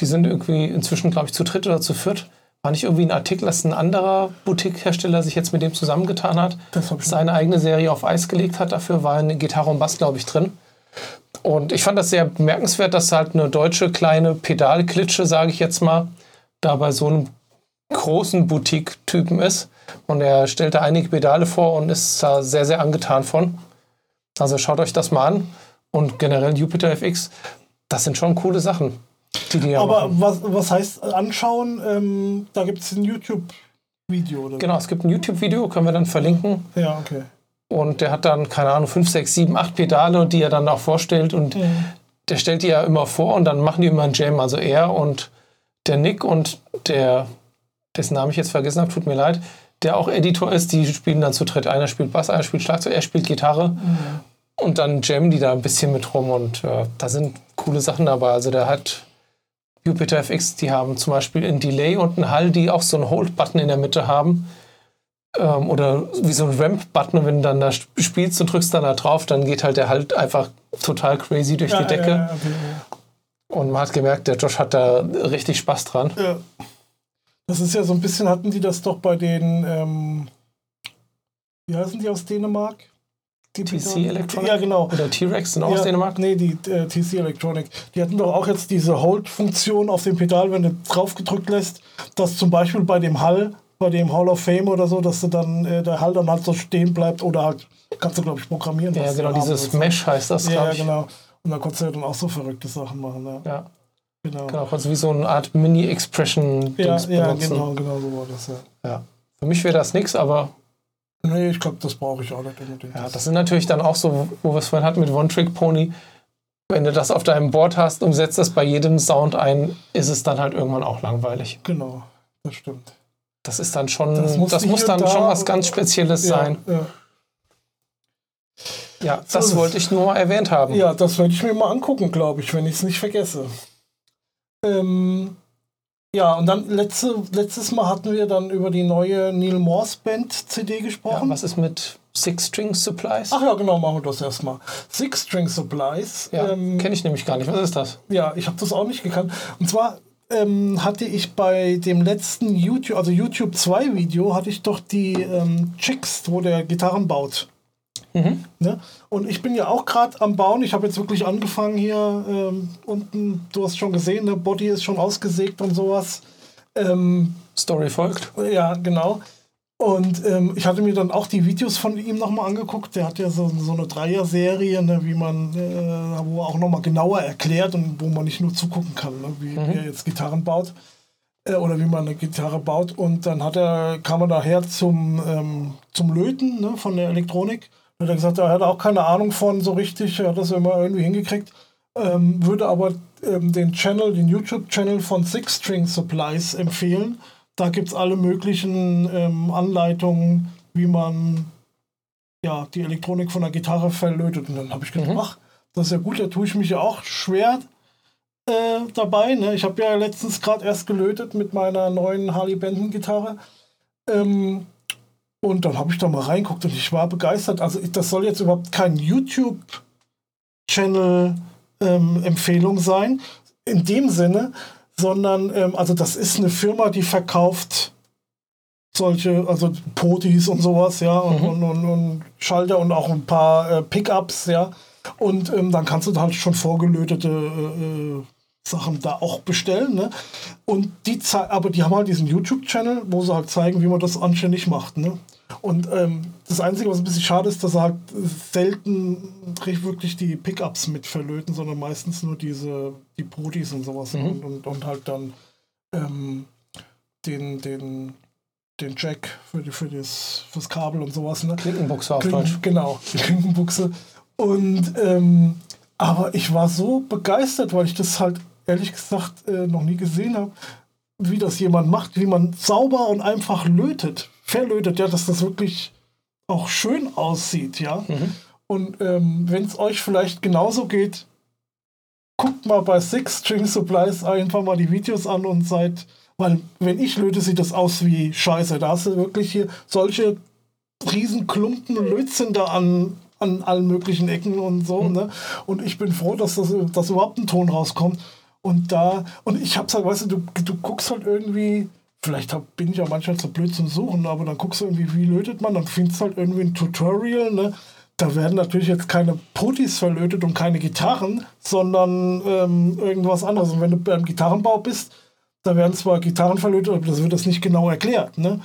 Die sind irgendwie inzwischen, glaube ich, zu dritt oder zu viert. War nicht irgendwie ein Artikel, dass ein anderer Boutique-Hersteller sich jetzt mit dem zusammengetan hat, seine eigene Serie auf Eis gelegt hat. Dafür war eine Gitarre und Bass, glaube ich, drin. Und ich fand das sehr bemerkenswert, dass halt eine deutsche kleine Pedalklitsche, sage ich jetzt mal, da bei so einem großen Boutique-Typen ist. Und er stellte einige Pedale vor und ist da sehr, sehr angetan von. Also schaut euch das mal an. Und generell Jupiter FX, das sind schon coole Sachen. Aber was, was heißt anschauen? Ähm, da gibt es ein YouTube-Video. Genau, es gibt ein YouTube-Video, können wir dann verlinken. Ja, okay. Und der hat dann, keine Ahnung, 5, 6, 7, 8 Pedale, die er dann auch vorstellt. Und mhm. der stellt die ja immer vor und dann machen die immer einen Jam. Also er und der Nick und der, dessen Namen ich jetzt vergessen habe, tut mir leid, der auch Editor ist, die spielen dann zu dritt. Einer spielt Bass, einer spielt Schlagzeug, er spielt Gitarre. Mhm. Und dann jammen die da ein bisschen mit rum und äh, da sind coole Sachen dabei. Also der hat Jupiter FX, die haben zum Beispiel ein Delay und einen Hall, die auch so einen Hold-Button in der Mitte haben. Ähm, oder wie so ein Ramp-Button, wenn du dann da spielst und drückst dann da drauf, dann geht halt der Halt einfach total crazy durch ja, die Decke. Ja, okay, und man hat gemerkt, der Josh hat da richtig Spaß dran. Ja. Das ist ja so ein bisschen, hatten die das doch bei den, ähm, wie heißen die aus Dänemark? Die TC Electronic? Ja, genau. Oder T-Rex sind auch aus Ja, Dänemark? Nee, die äh, TC Electronic. Die hatten doch auch jetzt diese Hold-Funktion auf dem Pedal, wenn du drauf gedrückt lässt, dass zum Beispiel bei dem Hall, bei dem Hall of Fame oder so, dass du dann, äh, der Hall dann halt so stehen bleibt oder halt, kannst du glaube ich programmieren. Ja, genau, dieses willst. Mesh heißt das, Ja, glaub ja, ich. genau. Und da konntest du ja dann auch so verrückte Sachen machen. Ja, Ja, genau. genau, du wie so eine Art Mini-Expression-Dings Ja, ja benutzen. genau, genau so war das. Ja. Ja. Für mich wäre das nichts, aber Nee, ich glaube, das brauche ich auch nicht unbedingt. ja, das sind natürlich dann auch so, wo wir es vorhin hatten mit One-Trick-Pony. Wenn du das auf deinem Board hast und setzt das bei jedem Sound ein, ist es dann halt irgendwann auch langweilig. Genau, das stimmt. Das ist dann schon, Das das, muss muss hier dann da- schon was ganz Spezielles sein. Ja, ja. Ja, So das es. wollte ich nur mal erwähnt haben. Ja, das werde ich mir mal angucken, glaube ich, wenn ich es nicht vergesse. Ähm, ja, und dann letzte, letztes Mal hatten wir dann über die neue Neil Morse Band CD Ja, gesprochen. was ist mit Six String Supplies? Ach ja, genau, machen wir das erstmal. Six String Supplies. ja, ähm, kenne ich nämlich gar nicht. Was ist das? Ja, ich habe das auch nicht gekannt. Und zwar ähm, hatte ich bei dem letzten YouTube, also YouTube 2 Video, hatte ich doch die ähm, Chicks, wo der Gitarren baut. Mhm. Ne? Und ich bin ja auch gerade am Bauen. Ich habe jetzt wirklich angefangen hier ähm, unten, du hast schon gesehen, der Body ist schon ausgesägt und sowas. Ähm, Story folgt. ja, genau. Und ähm, ich hatte mir dann auch die Videos von ihm nochmal angeguckt. Der hat ja so, so eine Dreier-Serie, ne, wie man, äh, wo er auch nochmal genauer erklärt und wo man nicht nur zugucken kann, ne, wie, wie er jetzt Gitarren baut äh, oder wie man eine Gitarre baut. Und dann hat er, kam er daher zum, ähm, zum Löten ne, von der Elektronik. Hat er gesagt, er hat auch keine Ahnung von so richtig, er hat das immer irgendwie hingekriegt. Ähm, würde aber ähm, den Channel, den YouTube-Channel von Six String Supplies empfehlen. Da gibt es alle möglichen ähm, Anleitungen, wie man ja, die Elektronik von der Gitarre verlötet. Und dann habe ich gedacht, Mhm. ach, das ist ja gut, da tue ich mich ja auch schwer äh, dabei. Ne? Ich habe ja letztens gerade erst gelötet mit meiner neuen Harley Benton Gitarre. Ähm, und dann habe ich da mal reinguckt und ich war begeistert. Also das soll jetzt überhaupt kein YouTube-Channel-Empfehlung sein, in dem Sinne, sondern ähm, also das ist eine Firma, die verkauft solche, also Potis und sowas, ja, und, Mhm. und, und, und Schalter und auch ein paar äh, Pickups, ja. Und ähm, dann kannst du halt schon vorgelötete äh, äh, Sachen da auch bestellen, ne? Und die aber die haben halt diesen YouTube-Channel, wo sie halt zeigen, wie man das anständig macht, ne? Und ähm, das Einzige, was ein bisschen schade ist, dass sie halt selten wirklich die Pickups mit verlöten, sondern meistens nur diese, die Potis und sowas Mhm. und, und, und halt dann ähm, den, den, den Jack für, die, für das fürs Kabel und sowas, ne? Klinkenbuchse auf Deutsch. Genau, die Klinkenbuchse. Und ähm, aber ich war so begeistert, weil ich das halt ehrlich gesagt äh, noch nie gesehen habe, wie das jemand macht, wie man sauber und einfach lötet, verlötet, ja, dass das wirklich auch schön aussieht, ja. Mhm. Und ähm, wenn es euch vielleicht genauso geht, guckt mal bei Six String Supplies einfach mal die Videos an und seid, weil wenn ich löte, sieht das aus wie Scheiße. Da hast du wirklich hier solche riesen Klumpen Lötzinn da an, an allen möglichen Ecken und so. Ne? Und ich bin froh, dass, das, dass überhaupt ein Ton rauskommt. Und da, und ich hab's halt, weißt du, du, du guckst halt irgendwie, vielleicht hab, bin ich ja manchmal zu blöd zum Suchen, aber dann guckst du irgendwie, wie lötet man, dann findest du halt irgendwie ein Tutorial, ne? Da werden natürlich jetzt keine Putis verlötet und keine Gitarren, sondern ähm, irgendwas anderes. Und wenn du beim Gitarrenbau bist, da werden zwar Gitarren verlötet, aber das wird das nicht genau erklärt. Ne?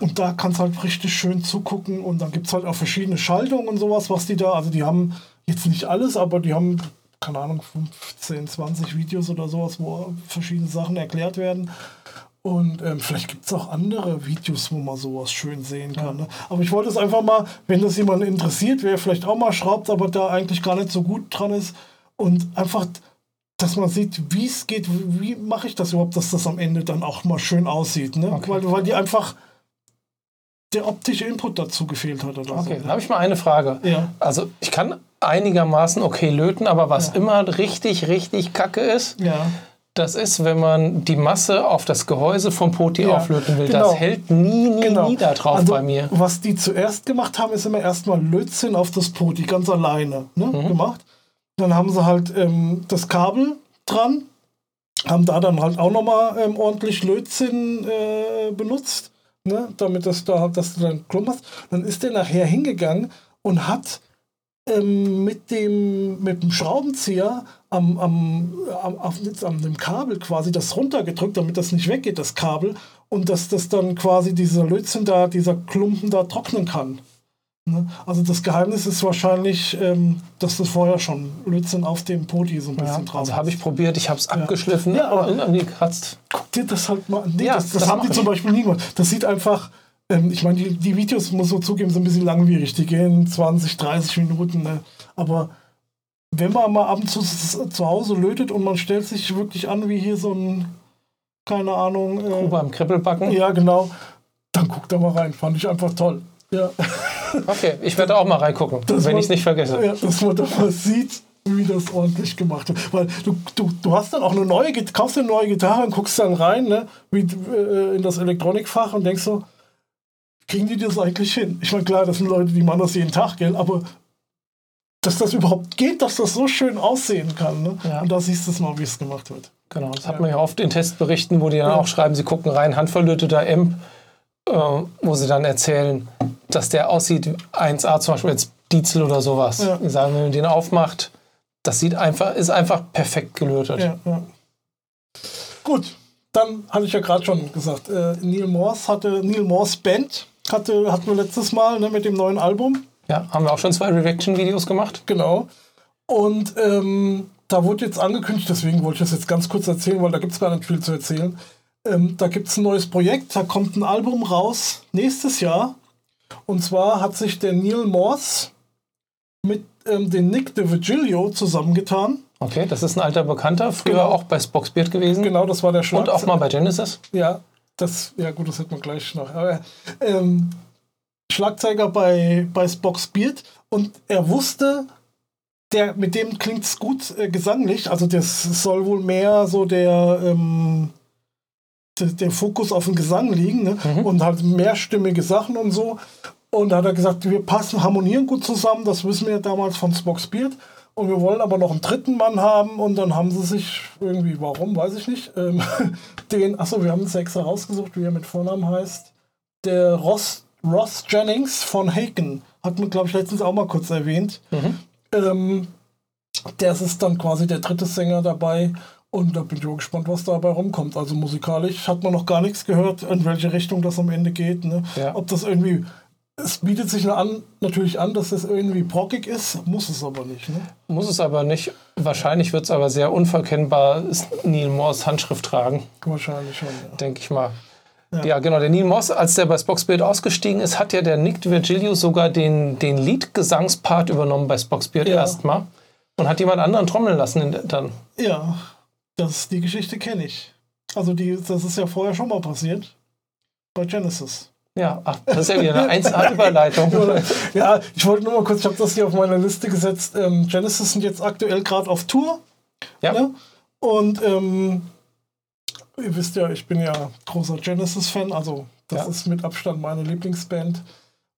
Und da kannst halt richtig schön zugucken und dann gibt es halt auch verschiedene Schaltungen und sowas, was die da, also die haben jetzt nicht alles, aber die haben, keine Ahnung, 15, 20 Videos oder sowas, wo verschiedene Sachen erklärt werden. Und ähm, vielleicht gibt es auch andere Videos, wo man sowas schön sehen kann. Ne? Aber ich wollte es einfach mal, wenn das jemanden interessiert, wer vielleicht auch mal schraubt, aber da eigentlich gar nicht so gut dran ist. Und einfach, dass man sieht, wie es geht, wie mache ich das überhaupt, dass das am Ende dann auch mal schön aussieht. Ne? Okay. Weil, weil die einfach der optische Input dazu gefehlt hat. Oder Okay, so. dann habe ich mal eine Frage. Ja. Also ich kann einigermaßen okay löten, aber was Ja. immer richtig, richtig kacke ist, Ja. Das ist, wenn man die Masse auf das Gehäuse vom Poti Ja, auflöten will. genau. Das hält nie, nie, Genau. nie da drauf Also, bei mir. Was die zuerst gemacht haben, ist immer erstmal Lötzinn auf das Poti, ganz alleine ne, Mhm. gemacht. Dann haben sie halt ähm, das Kabel dran, haben da dann halt auch nochmal ähm, ordentlich Lötzinn äh, benutzt, ne, damit das da, dass du dann Klump hast. Dann ist der nachher hingegangen und hat ähm, mit, dem, mit dem Schraubenzieher am, am, am, auf, am dem Kabel quasi das runtergedrückt, damit das nicht weggeht, das Kabel. Und dass das dann quasi dieser Lötzinn da, dieser Klumpen da trocknen kann. Ne? Also das Geheimnis ist wahrscheinlich, ähm, dass das vorher schon Lötzinn auf dem Poti so ein bisschen Ja, drauf also habe ich probiert, ich habe es abgeschliffen, Ja, aber- irgendwie gekratzt. Guck dir das halt mal an. Nee, Ja, das, das das haben die zum. Beispiel nie gemacht. Das sieht einfach, ähm, ich meine, die, die Videos, muss man zugeben, sind ein bisschen langwierig. Die gehen 20, 30 Minuten. Ne? Aber wenn man mal ab und zu zu Hause lötet und man stellt sich wirklich an, wie hier so ein, keine Ahnung, äh, Beim Kribbelbacken. ja genau, dann guckt da mal rein. Fand ich einfach toll. Ja, Okay, ich werde auch mal reingucken, Das wenn ich es nicht vergesse. ja dass man da mal sieht, wie das ordentlich gemacht wird. Weil du, du, du hast dann auch eine neue, kaufst eine neue Gitarre und guckst dann rein, ne, wie, äh, in das Elektronikfach und denkst so, kriegen die das eigentlich hin? Ich meine, klar, das sind Leute, die machen das jeden Tag, gell, aber dass das überhaupt geht, dass das so schön aussehen kann. Ne? Ja. Und da siehst du es mal, wie es gemacht wird. Genau, das hat man ja oft in Testberichten, wo die dann auch schreiben, sie gucken rein, handverlöteter Amp, äh, wo sie dann erzählen, dass der aussieht, 1A zum Beispiel jetzt Diesel oder sowas. Ja. Die sagen, wenn man den aufmacht, das sieht einfach, ist einfach perfekt gelötet. Ja, ja. Gut, dann hatte ich ja gerade schon gesagt, äh, Neil Morse hatte, Neil Morse Band hatte, hatten wir letztes Mal ne, mit dem neuen Album. Ja, haben wir auch schon zwei Reaction-Videos gemacht. Genau. Und ähm, da wurde jetzt angekündigt, deswegen wollte ich das jetzt ganz kurz erzählen, weil da gibt es gar nicht viel zu erzählen. Ähm, da gibt es ein neues Projekt, da kommt ein Album raus nächstes Jahr. Und zwar hat sich der Neil Morse mit ähm, dem Nick de Virgilio zusammengetan. Okay, das ist ein alter Bekannter, früher Genau. auch bei Spoxbeard gewesen Genau, das war der und Schlagzeuger. auch mal bei Genesis. Ja, das, ja gut, das hört man gleich noch. Aber, ähm, Schlagzeuger bei, bei Spock's Beard und er wusste, der, mit dem klingt es gut äh, gesanglich, also das soll wohl mehr so der, ähm, der, der Fokus auf den Gesang liegen ne? und halt mehrstimmige Sachen und so. Und da hat er gesagt, wir passen, harmonieren gut zusammen, das wissen wir damals von Spock's Beard. Und wir wollen aber noch einen dritten Mann haben und dann haben sie sich irgendwie, warum, weiß ich nicht, ähm, den, achso, wir haben es extra rausgesucht, wie er mit Vornamen heißt. Der Ross, Ross Jennings von Haken, hat man, glaube ich, letztens auch mal kurz erwähnt. Ähm, der ist dann quasi der dritte Sänger dabei und da bin ich auch gespannt, was dabei rumkommt. Also musikalisch hat man noch gar nichts gehört, in welche Richtung das am Ende geht. Ne? Ja. Ob das irgendwie, es bietet sich an, natürlich an, dass das irgendwie brockig ist, muss es aber nicht. Ne? Muss es aber nicht. Wahrscheinlich wird es aber sehr unverkennbar Neil Moores Handschrift tragen, Wahrscheinlich schon. Ja. denke ich mal. Ja. Ja. genau. Der Neil Moss, als der bei Spoxbeard ausgestiegen ist, hat ja der Nick Virgilio sogar den, den Lead-Gesangspart übernommen bei Spoxbeard Ja. erstmal und hat jemand anderen trommeln lassen der- dann. Ja, das, die Geschichte kenne ich. Also die, das ist ja vorher schon mal passiert. Bei Genesis. Ja, ach, das ist ja wieder eine 1A-Überleitung. Ja, ich wollte nur mal kurz, ich habe das hier auf meine Liste gesetzt. Ähm, Genesis sind jetzt aktuell gerade auf Tour. Ja. Ne? Und ähm, ihr wisst ja, ich bin ja großer Genesis-Fan, also das Ja. ist mit Abstand meine Lieblingsband.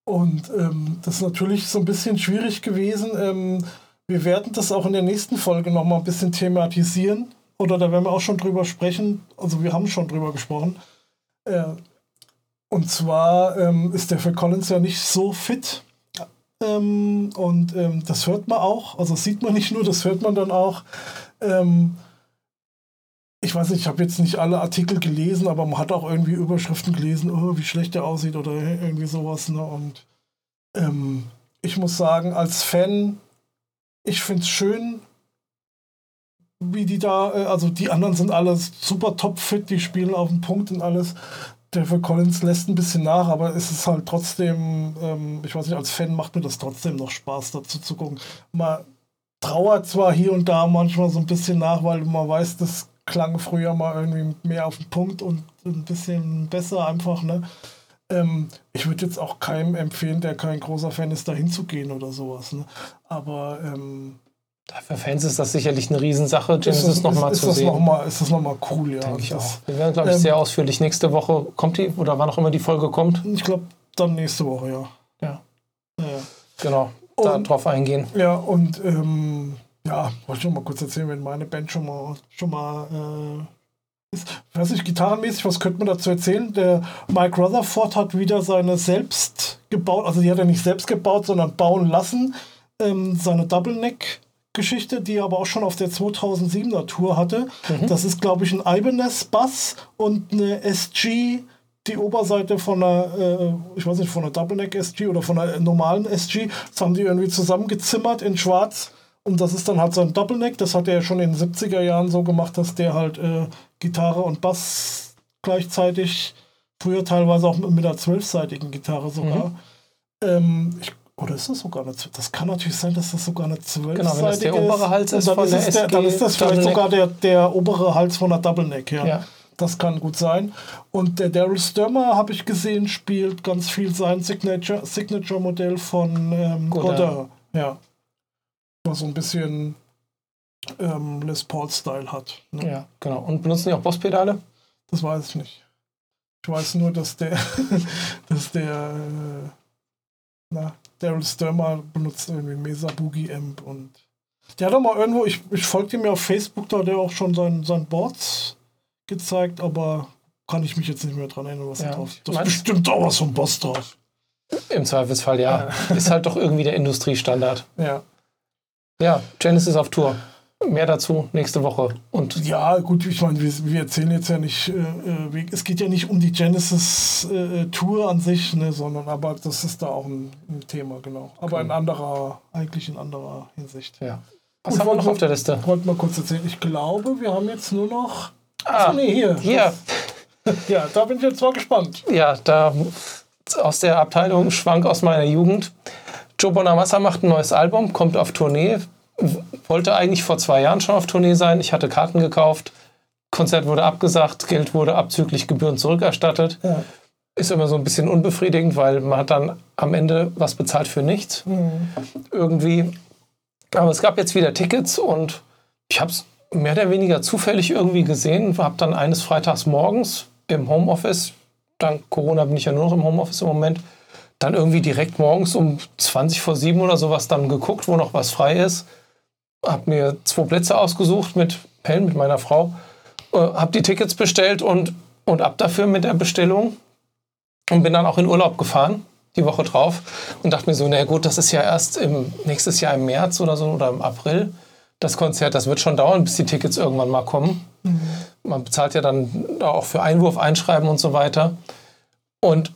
Und ähm, das ist natürlich so ein bisschen schwierig gewesen. Ähm, wir werden das auch in der nächsten Folge noch mal ein bisschen thematisieren. Oder da werden wir auch schon drüber sprechen. Also wir haben schon drüber gesprochen. Äh, und zwar ähm, ist der Phil Collins ja nicht so fit. Ähm, und ähm, das hört man auch. Also sieht man nicht nur, das hört man dann auch. Ich weiß nicht, ich habe jetzt nicht alle Artikel gelesen, aber man hat auch irgendwie Überschriften gelesen, oh, wie schlecht der aussieht oder irgendwie sowas. Ne? Und ähm, ich muss sagen, als Fan, ich finde es schön, wie die da, äh, also die anderen sind alles super topfit, die spielen auf den Punkt und alles. Der für Collins lässt ein bisschen nach, aber es ist halt trotzdem, ähm, ich weiß nicht, als Fan macht mir das trotzdem noch Spaß, dazu zu gucken. Man trauert zwar hier und da manchmal so ein bisschen nach, weil man weiß, das klang früher mal irgendwie mehr auf den Punkt und ein bisschen besser einfach, ne? Ähm, ich würde jetzt auch keinem empfehlen, der kein großer Fan ist, da hinzugehen oder sowas, ne? Aber ähm, Für Fans ist das sicherlich eine Riesensache, Genesis nochmal ist zu das sehen. noch mal, ist das nochmal cool, ja. Denke ich das, auch. Wir werden, glaube ich, ähm, sehr ausführlich nächste Woche. Kommt die oder wann auch immer die Folge kommt? Ich glaube, dann nächste Woche, ja. Ja. Ja, Genau. Da Und- drauf eingehen. ja und ähm, ja, wollte ich noch mal kurz erzählen, wenn meine Band schon mal, schon mal äh, ist. Ich weiß nicht, gitarrenmäßig, was könnte man dazu erzählen? Der Mike Rutherford hat wieder seine selbst gebaut, also die hat er nicht selbst gebaut, sondern bauen lassen. ähm, seine Double Neck Geschichte, die er aber auch schon auf der 2007er Tour hatte. Mhm. Das ist, glaube ich, ein Ibanez Bass und eine SG, die Oberseite von einer, äh, ich weiß nicht, von einer Double Neck SG oder von einer normalen SG. Das haben die irgendwie zusammengezimmert in Schwarz. Und das ist dann halt so ein Double Neck. Das hat er ja schon in den 70er Jahren so gemacht, dass der halt äh, Gitarre und Bass gleichzeitig, früher teilweise auch mit einer zwölfseitigen Gitarre sogar. Mhm. Ähm, ich oder ist das sogar eine Das kann natürlich sein, dass das sogar eine zwölfseitige Genau, wenn das der obere Hals ist, dann, ist, es der, dann ist das vielleicht sogar der, der obere Hals von der Double Neck, ja. ja. Das kann gut sein. Und der Daryl Sturmer, habe ich gesehen, spielt ganz viel sein Signature-Modell Signature von ähm, Godin. Ja. Was so ein bisschen ähm, Les Paul-Style hat. Ne? Ja, genau. Und benutzen die auch Bosspedale? Das weiß ich nicht. Ich weiß nur, dass der, dass der, äh, na, Daryl Sturmer benutzt irgendwie Mesa Boogie Amp und der hat auch mal irgendwo, ich, ich folgte mir auf Facebook, da hat er auch schon sein, sein Boards gezeigt, aber kann ich mich jetzt nicht mehr dran erinnern, was ja. da drauf ist. Das ist bestimmt auch was vom Boss drauf. Im Zweifelsfall, ja. ja. Ist halt doch irgendwie der Industriestandard. Ja. Ja, Genesis auf Tour. Mehr dazu nächste Woche. Und ja, gut, ich meine, wir, wir erzählen jetzt ja nicht, äh, äh es geht ja nicht um die Genesis äh, Tour an sich, ne, sondern aber das ist da auch ein, ein Thema, genau. Aber in anderer, eigentlich in anderer Hinsicht. Ja. Was gut, haben wir noch auf der Liste? Ich wollte mal kurz erzählen. Ich glaube, wir haben jetzt nur noch. Ah, Achso, nee, hier. Hier. ja, da bin ich jetzt mal gespannt. Ja, da aus der Abteilung Schwank aus meiner Jugend. Joe Bonamassa macht ein neues Album, kommt auf Tournee wollte eigentlich vor zwei Jahren schon auf Tournee sein. Ich hatte Karten gekauft. Konzert wurde abgesagt, Geld wurde abzüglich Gebühren zurückerstattet. Ja. Ist immer so ein bisschen unbefriedigend, weil man hat dann am Ende was bezahlt für nichts. Mhm. Irgendwie. Aber es gab jetzt wieder Tickets und ich habe es mehr oder weniger zufällig irgendwie gesehen. Habe dann eines Freitags morgens im Homeoffice, dank Corona bin ich ja nur noch im Homeoffice im Moment, dann irgendwie direkt morgens um 20 vor 7 oder sowas dann geguckt, wo noch was frei ist habe mir zwei Plätze ausgesucht mit Pellen, mit meiner Frau, äh, habe die Tickets bestellt und, und ab dafür mit der Bestellung und bin dann auch in Urlaub gefahren, die Woche drauf und dachte mir so, na gut, das ist ja erst im nächstes Jahr im März oder so oder im April. Das Konzert, das wird schon dauern, bis die Tickets irgendwann mal kommen. Mhm. Man bezahlt ja dann auch für Einwurf, Einschreiben und so weiter. Und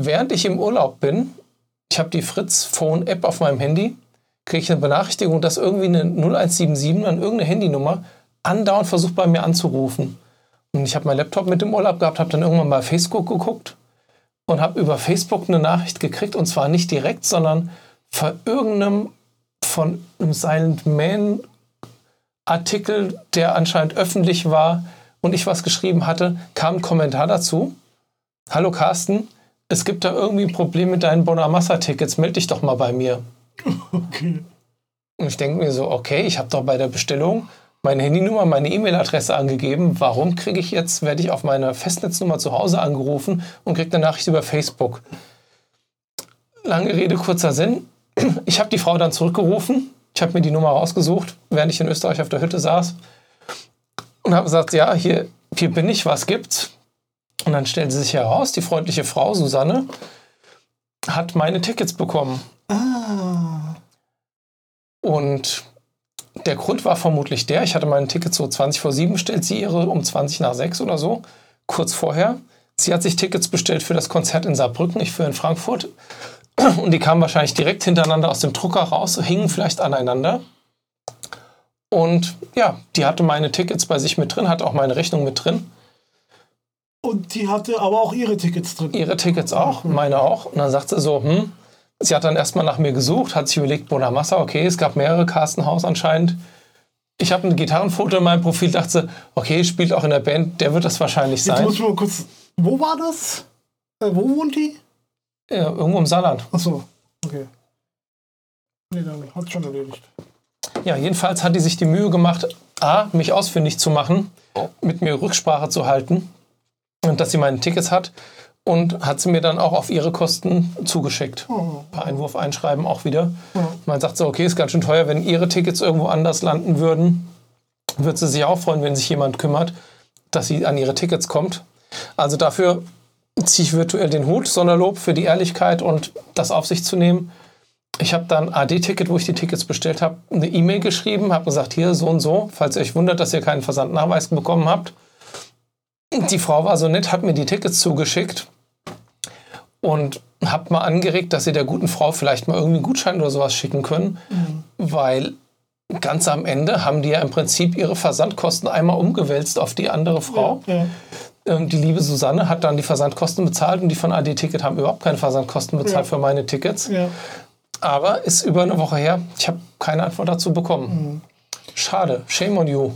während ich im Urlaub bin, ich habe die Fritz Phone App auf meinem Handy kriege ich eine Benachrichtigung, dass irgendwie eine 0177 an irgendeine Handynummer andauernd versucht bei mir anzurufen. Und ich habe meinen Laptop mit dem Urlaub gehabt, habe dann irgendwann bei Facebook geguckt und habe über Facebook eine Nachricht gekriegt und zwar nicht direkt, sondern von irgendeinem von einem Silent Man Artikel, der anscheinend öffentlich war und ich was geschrieben hatte, kam ein Kommentar dazu. Hallo Carsten, es gibt da irgendwie ein Problem mit deinen Bonamassa-Tickets, melde dich doch mal bei mir. Okay. Und ich denke mir so, okay, ich habe doch bei der Bestellung meine Handynummer, meine E-Mail-Adresse angegeben. Warum kriege ich jetzt, werde ich auf meine Festnetznummer zu Hause angerufen und kriege eine Nachricht über Facebook? Lange Rede, kurzer Sinn. Ich habe die Frau dann zurückgerufen. Ich habe mir die Nummer rausgesucht, während ich in Österreich auf der Hütte saß. Und habe gesagt, ja, hier, hier bin ich, was gibt's? Und dann stellte sich heraus, die freundliche Frau Susanne hat meine Tickets bekommen. Ah. Und der Grund war vermutlich der, ich hatte mein Ticket so 20 vor 7 bestellt, sie ihre um 20 nach 6 oder so, kurz vorher. Sie hat sich Tickets bestellt für das Konzert in Saarbrücken, ich für in Frankfurt. Und die kamen wahrscheinlich direkt hintereinander aus dem Drucker raus, hingen vielleicht aneinander. Und ja, die hatte meine Tickets bei sich mit drin, hatte auch meine Rechnung mit drin. Und die hatte aber auch ihre Tickets drin. Ihre Tickets auch, meine auch. Und dann sagt sie so, hm, Sie hat dann erstmal nach mir gesucht, hat sich überlegt, Bonamassa, okay, es gab mehrere Carsten Haus anscheinend. Ich habe ein Gitarrenfoto in meinem Profil, dachte sie, okay, spielt auch in der Band, der wird das wahrscheinlich sein. Jetzt muss ich mal kurz, wo war das? Äh, wo wohnt die? Ja, irgendwo im Saarland. Ach so, okay. Nee, dann hat schon erledigt. Ja, jedenfalls hat die sich die Mühe gemacht, A, mich ausfindig zu machen, mit mir Rücksprache zu halten dass sie meine Tickets hat und hat sie mir dann auch auf ihre Kosten zugeschickt. Oh. Per Einwurf einschreiben auch wieder. Oh. Man sagt so, okay, ist ganz schön teuer, wenn ihre Tickets irgendwo anders landen würden, würde sie sich auch freuen, wenn sich jemand kümmert, dass sie an ihre Tickets kommt. Also dafür ziehe ich virtuell den Hut, Sonderlob für die Ehrlichkeit und das auf sich zu nehmen. ich habe dann AD-Ticket, wo ich die Tickets bestellt habe, eine E-Mail geschrieben, habe gesagt, hier so und so, falls ihr euch wundert, dass ihr keinen Versandnachweis bekommen habt. Die Frau war so nett, hat mir die Tickets zugeschickt und habe mal angeregt, dass sie der guten Frau vielleicht mal irgendwie einen Gutschein oder sowas schicken können, mhm. weil ganz am Ende haben die ja im Prinzip ihre Versandkosten einmal umgewälzt auf die andere Frau. Ja, ja. Ähm, die liebe Susanne hat dann die Versandkosten bezahlt und die von AD Ticket haben überhaupt keine Versandkosten bezahlt ja. für meine Tickets. Aber ist über eine Woche her. Ich habe keine Antwort dazu bekommen. Mhm. Schade. Shame on you.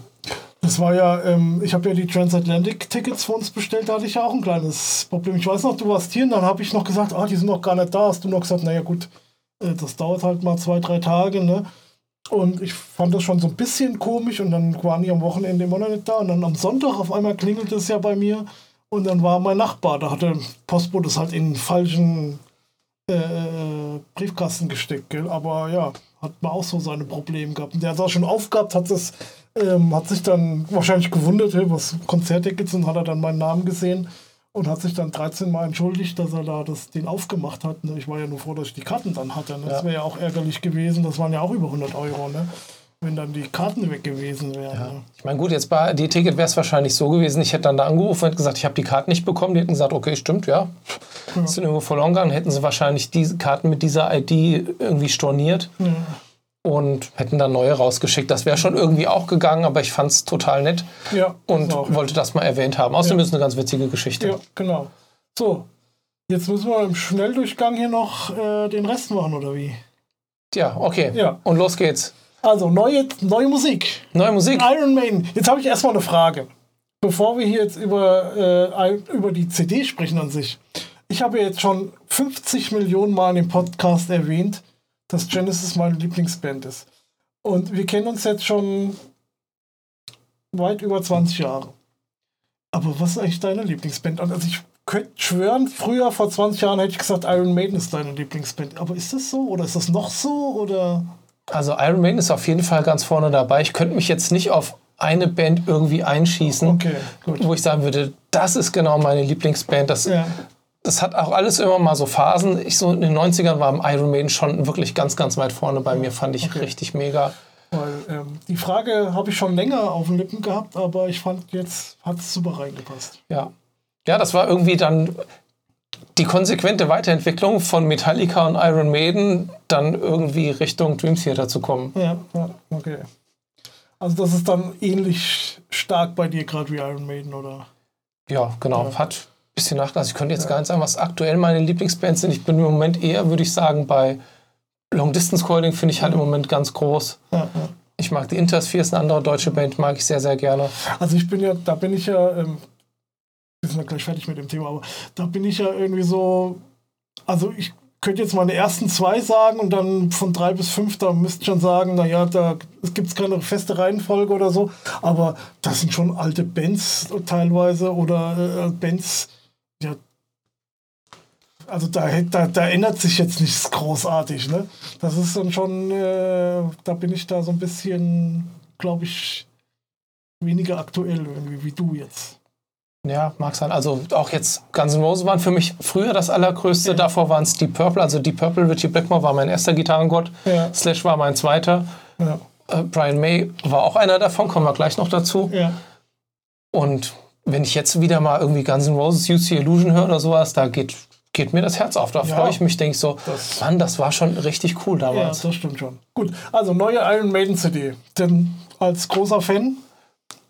Das war ja, ähm, ich habe ja die Transatlantic-Tickets für uns bestellt, da hatte ich ja auch ein kleines Problem. Ich weiß noch, du warst hier und dann habe ich noch gesagt, ah, die sind noch gar nicht da. Hast du noch gesagt, naja gut, äh, das dauert halt mal zwei, drei Tage, ne? Und ich fand das schon so ein bisschen komisch und dann waren die am Wochenende immer noch nicht da. Und dann am Sonntag auf einmal klingelte es ja bei mir und dann war mein Nachbar, da hatte Postbote das halt in den falschen äh, äh, Briefkasten gesteckt, gell? aber ja, hat man auch so seine Probleme gehabt. Und der hat auch schon aufgehabt, hat das, ähm, hat sich dann wahrscheinlich gewundert, hey, was Konzerttickets und hat er dann meinen Namen gesehen und hat sich dann 13 Mal entschuldigt, dass er da das, den aufgemacht hat. Ne? Ich war ja nur froh, dass ich die Karten dann hatte. Ne? Das wäre ja auch ärgerlich gewesen. Das waren ja auch über 100 Euro. Ne? wenn dann die Karten weg gewesen wären. Ja. Ne? Ich meine, gut, jetzt bei die Ticket wäre es wahrscheinlich so gewesen, ich hätte dann da angerufen und gesagt, ich habe die Karten nicht bekommen. Die hätten gesagt, okay, stimmt, ja. ja. Sind irgendwo verloren gegangen. Hätten sie wahrscheinlich diese Karten mit dieser ID irgendwie storniert. Ja. Und hätten dann neue rausgeschickt. Das wäre schon irgendwie auch gegangen, aber ich fand es total nett. Ja, und auch, wollte das mal erwähnt haben. Außerdem ist es eine ganz witzige Geschichte. Ja, genau. So, jetzt müssen wir im Schnelldurchgang hier noch äh, den Rest machen, oder wie? Ja, okay. Ja. Und los geht's. Also, neue, neue Musik. Neue Musik. Iron Maiden. Jetzt habe ich erstmal eine Frage. Bevor wir hier jetzt über, äh, über die CD sprechen an sich. Ich habe jetzt schon 50 Millionen Mal im Podcast erwähnt, dass Genesis meine Lieblingsband ist. Und wir kennen uns jetzt schon weit über 20 Jahre. Aber was ist eigentlich deine Lieblingsband? Also ich könnte schwören, früher vor 20 Jahren hätte ich gesagt, Iron Maiden ist deine Lieblingsband. Aber ist das so oder ist das noch so oder? Also Iron Maiden ist auf jeden Fall ganz vorne dabei. Ich könnte mich jetzt nicht auf eine Band irgendwie einschießen, okay, wo ich sagen würde, das ist genau meine Lieblingsband. Das, ja. Das hat auch alles immer mal so Phasen. Ich so in den 90ern war Iron Maiden schon wirklich ganz, ganz weit vorne bei mir, fand ich okay. richtig mega. Weil ähm, die Frage habe ich schon länger auf den Lippen gehabt, aber ich fand, jetzt hat es super reingepasst. Ja. Ja, das war irgendwie dann die konsequente Weiterentwicklung von Metallica und Iron Maiden dann irgendwie Richtung Dream Theater zu kommen. Ja, ja okay. Also das ist dann ähnlich stark bei dir gerade wie Iron Maiden, oder? Ja, genau. Ja. Hat bisschen nachgelassen. Ich könnte jetzt gar nicht sagen, was aktuell meine Lieblingsbands sind. Ich bin im Moment eher, würde ich sagen, bei Long Distance Calling finde ich halt im Moment ganz groß. Ja, ich mag die Intersphere, ist eine andere deutsche Band, mag ich sehr, sehr gerne. Also ich bin ja, da bin ich ja ähm, wir sind ja gleich fertig mit dem Thema, aber da bin ich ja irgendwie so, also ich könnte jetzt meine ersten zwei sagen und dann von drei bis fünf, da müsst ihr schon sagen, naja, da gibt es keine feste Reihenfolge oder so, aber das sind schon alte Bands teilweise oder äh, Bands, ja, also da, da, da ändert sich jetzt nichts großartig, ne? Das ist dann schon, äh, da bin ich da so ein bisschen, glaube ich, weniger aktuell irgendwie wie du jetzt. Ja, mag sein. Also auch jetzt Guns N' Roses waren für mich früher das allergrößte. Ja. Davor waren es Deep Purple. Also Deep Purple, Richie Blackmore war mein erster Gitarrengott. Ja. Slash war mein zweiter. Ja. Äh, Brian May war auch einer davon. Kommen wir gleich noch dazu. Und wenn ich jetzt wieder mal irgendwie Guns N' Roses UC Illusion höre oder sowas, da geht, geht mir das Herz auf. Da freue ich mich, denke ich so, das Mann, das war schon richtig cool damals. Ja, das stimmt schon. Gut, also neue Iron Maiden CD. Denn als großer Fan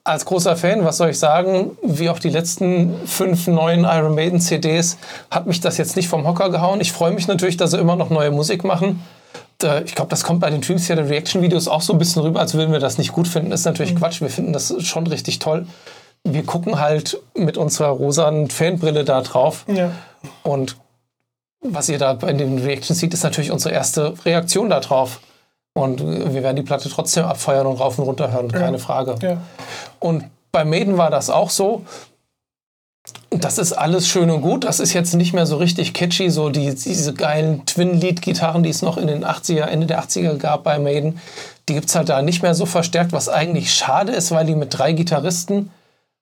als großer Fan, was soll ich sagen, wie auch die letzten fünf neuen Iron Maiden CDs, hat mich das jetzt nicht vom Hocker gehauen. Ich freue mich natürlich, dass sie immer noch neue Musik machen. Ich glaube, das kommt bei den Dream Theater Reaction Videos auch so ein bisschen rüber, als würden wir das nicht gut finden. Das ist natürlich mhm. Quatsch. Wir finden das schon richtig toll. Wir gucken halt mit unserer rosanen Fanbrille da drauf. Ja. Und was ihr da in den Reactions seht, ist natürlich unsere erste Reaktion darauf. Und wir werden die Platte trotzdem abfeuern und rauf und runter hören, keine ja. Frage. Ja. Und bei Maiden war das auch so. Das ist alles schön und gut. Das ist jetzt nicht mehr so richtig catchy, so die, diese geilen Twin-Lead-Gitarren, die es noch in den 80er, Ende der 80er gab bei Maiden. Die gibt es halt da nicht mehr so verstärkt, was eigentlich schade ist, weil die mit drei Gitarristen,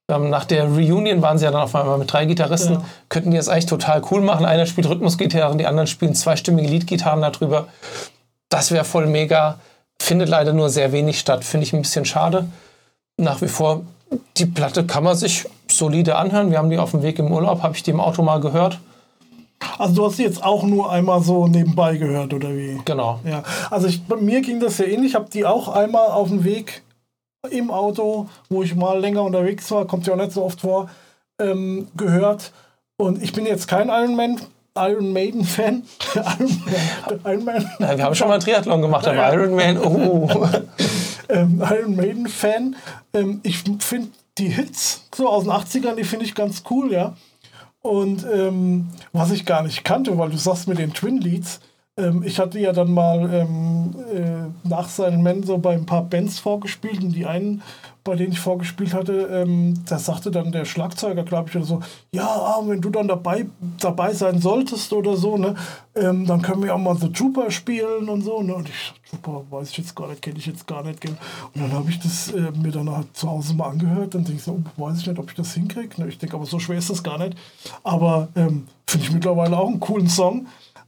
ähm, nach der Reunion waren sie ja dann auf einmal mit drei Gitarristen, ja. könnten die das eigentlich total cool machen. Einer spielt Rhythmusgitarren, die anderen spielen zweistimmige Lead-Gitarren darüber. Das wäre voll mega. Findet leider nur sehr wenig statt. Finde ich ein bisschen schade. Nach wie vor, die Platte kann man sich solide anhören. Wir haben die auf dem Weg im Urlaub, habe ich die im Auto mal gehört. Also du hast sie jetzt auch nur einmal so nebenbei gehört, oder wie? Genau. Ja, also ich, bei mir ging das ja ähnlich. Ich habe die auch einmal auf dem Weg im Auto, wo ich mal länger unterwegs war, kommt ja auch nicht so oft vor, ähm, gehört. Und ich bin jetzt kein Iron Man. Iron Maiden Fan. Iron, Iron Man. wir haben schon mal einen Triathlon gemacht, aber ja. Iron Man, oh. ähm, Iron Maiden Fan. Ähm, ich finde die Hits so aus den 80ern, die finde ich ganz cool, ja. Und ähm, was ich gar nicht kannte, weil du sagst mit den Twin Leads, ähm, ich hatte ja dann mal ähm, äh, nach seinen Men so bei ein paar Bands vorgespielt und die einen, bei denen ich vorgespielt hatte, ähm, da sagte dann der Schlagzeuger, glaube ich, oder so, ja, ah, wenn du dann dabei, dabei sein solltest oder so, ne, ähm, dann können wir auch mal so Trooper spielen und so. Ne? Und ich, Trooper weiß ich jetzt gar nicht, kenne ich jetzt gar nicht. Und dann habe ich das äh, mir dann halt zu Hause mal angehört. Dann denke ich so, oh, weiß ich nicht, ob ich das hinkriege. Ne? Ich denke, aber so schwer ist das gar nicht. Aber ähm, finde ich mittlerweile auch einen coolen Song.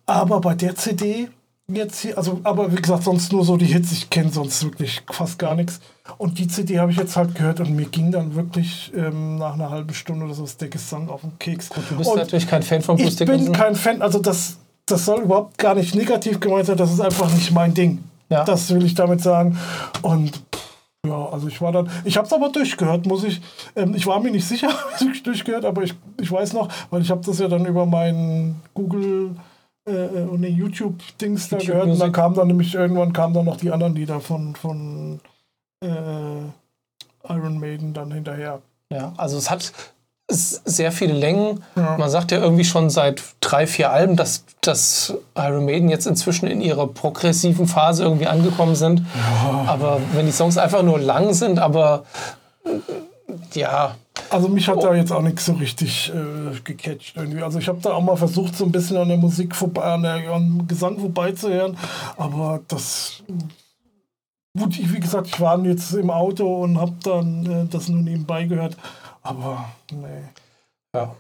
Aber bei der CD jetzt hier, also, aber wie gesagt, sonst nur so die Hits, ich kenne sonst wirklich fast gar nichts. Und die CD habe ich jetzt halt gehört und mir ging dann wirklich ähm, nach einer halben Stunde oder so der Gesang auf den Keks. Gut, du bist und natürlich kein Fan von Bruce Ich bin kein Fan, also das, das soll überhaupt gar nicht negativ gemeint sein, das ist einfach nicht mein Ding. Ja. Das will ich damit sagen. Und ja, also ich war dann, ich habe es aber durchgehört, muss ich, ähm, ich war mir nicht sicher, dass ich durchgehört, aber ich, ich weiß noch, weil ich habe das ja dann über meinen Google äh, und den YouTube-Dings da YouTube gehört. Und dann kam dann nämlich irgendwann kamen dann noch die anderen Lieder von, von äh, Iron Maiden dann hinterher. Ja, also es hat sehr viele Längen. Ja. Man sagt ja irgendwie schon seit drei, vier Alben, dass, dass Iron Maiden jetzt inzwischen in ihrer progressiven Phase irgendwie angekommen sind. Ja. Aber wenn die Songs einfach nur lang sind, aber ja, also mich hat oh. da jetzt auch nichts so richtig äh, gecatcht irgendwie. Also ich habe da auch mal versucht, so ein bisschen an der Musik vorbei, an der an Gesang vorbeizuhören, aber das gut, wie gesagt, ich war jetzt im Auto und habe dann äh, das nur nebenbei gehört, aber nee. Ja.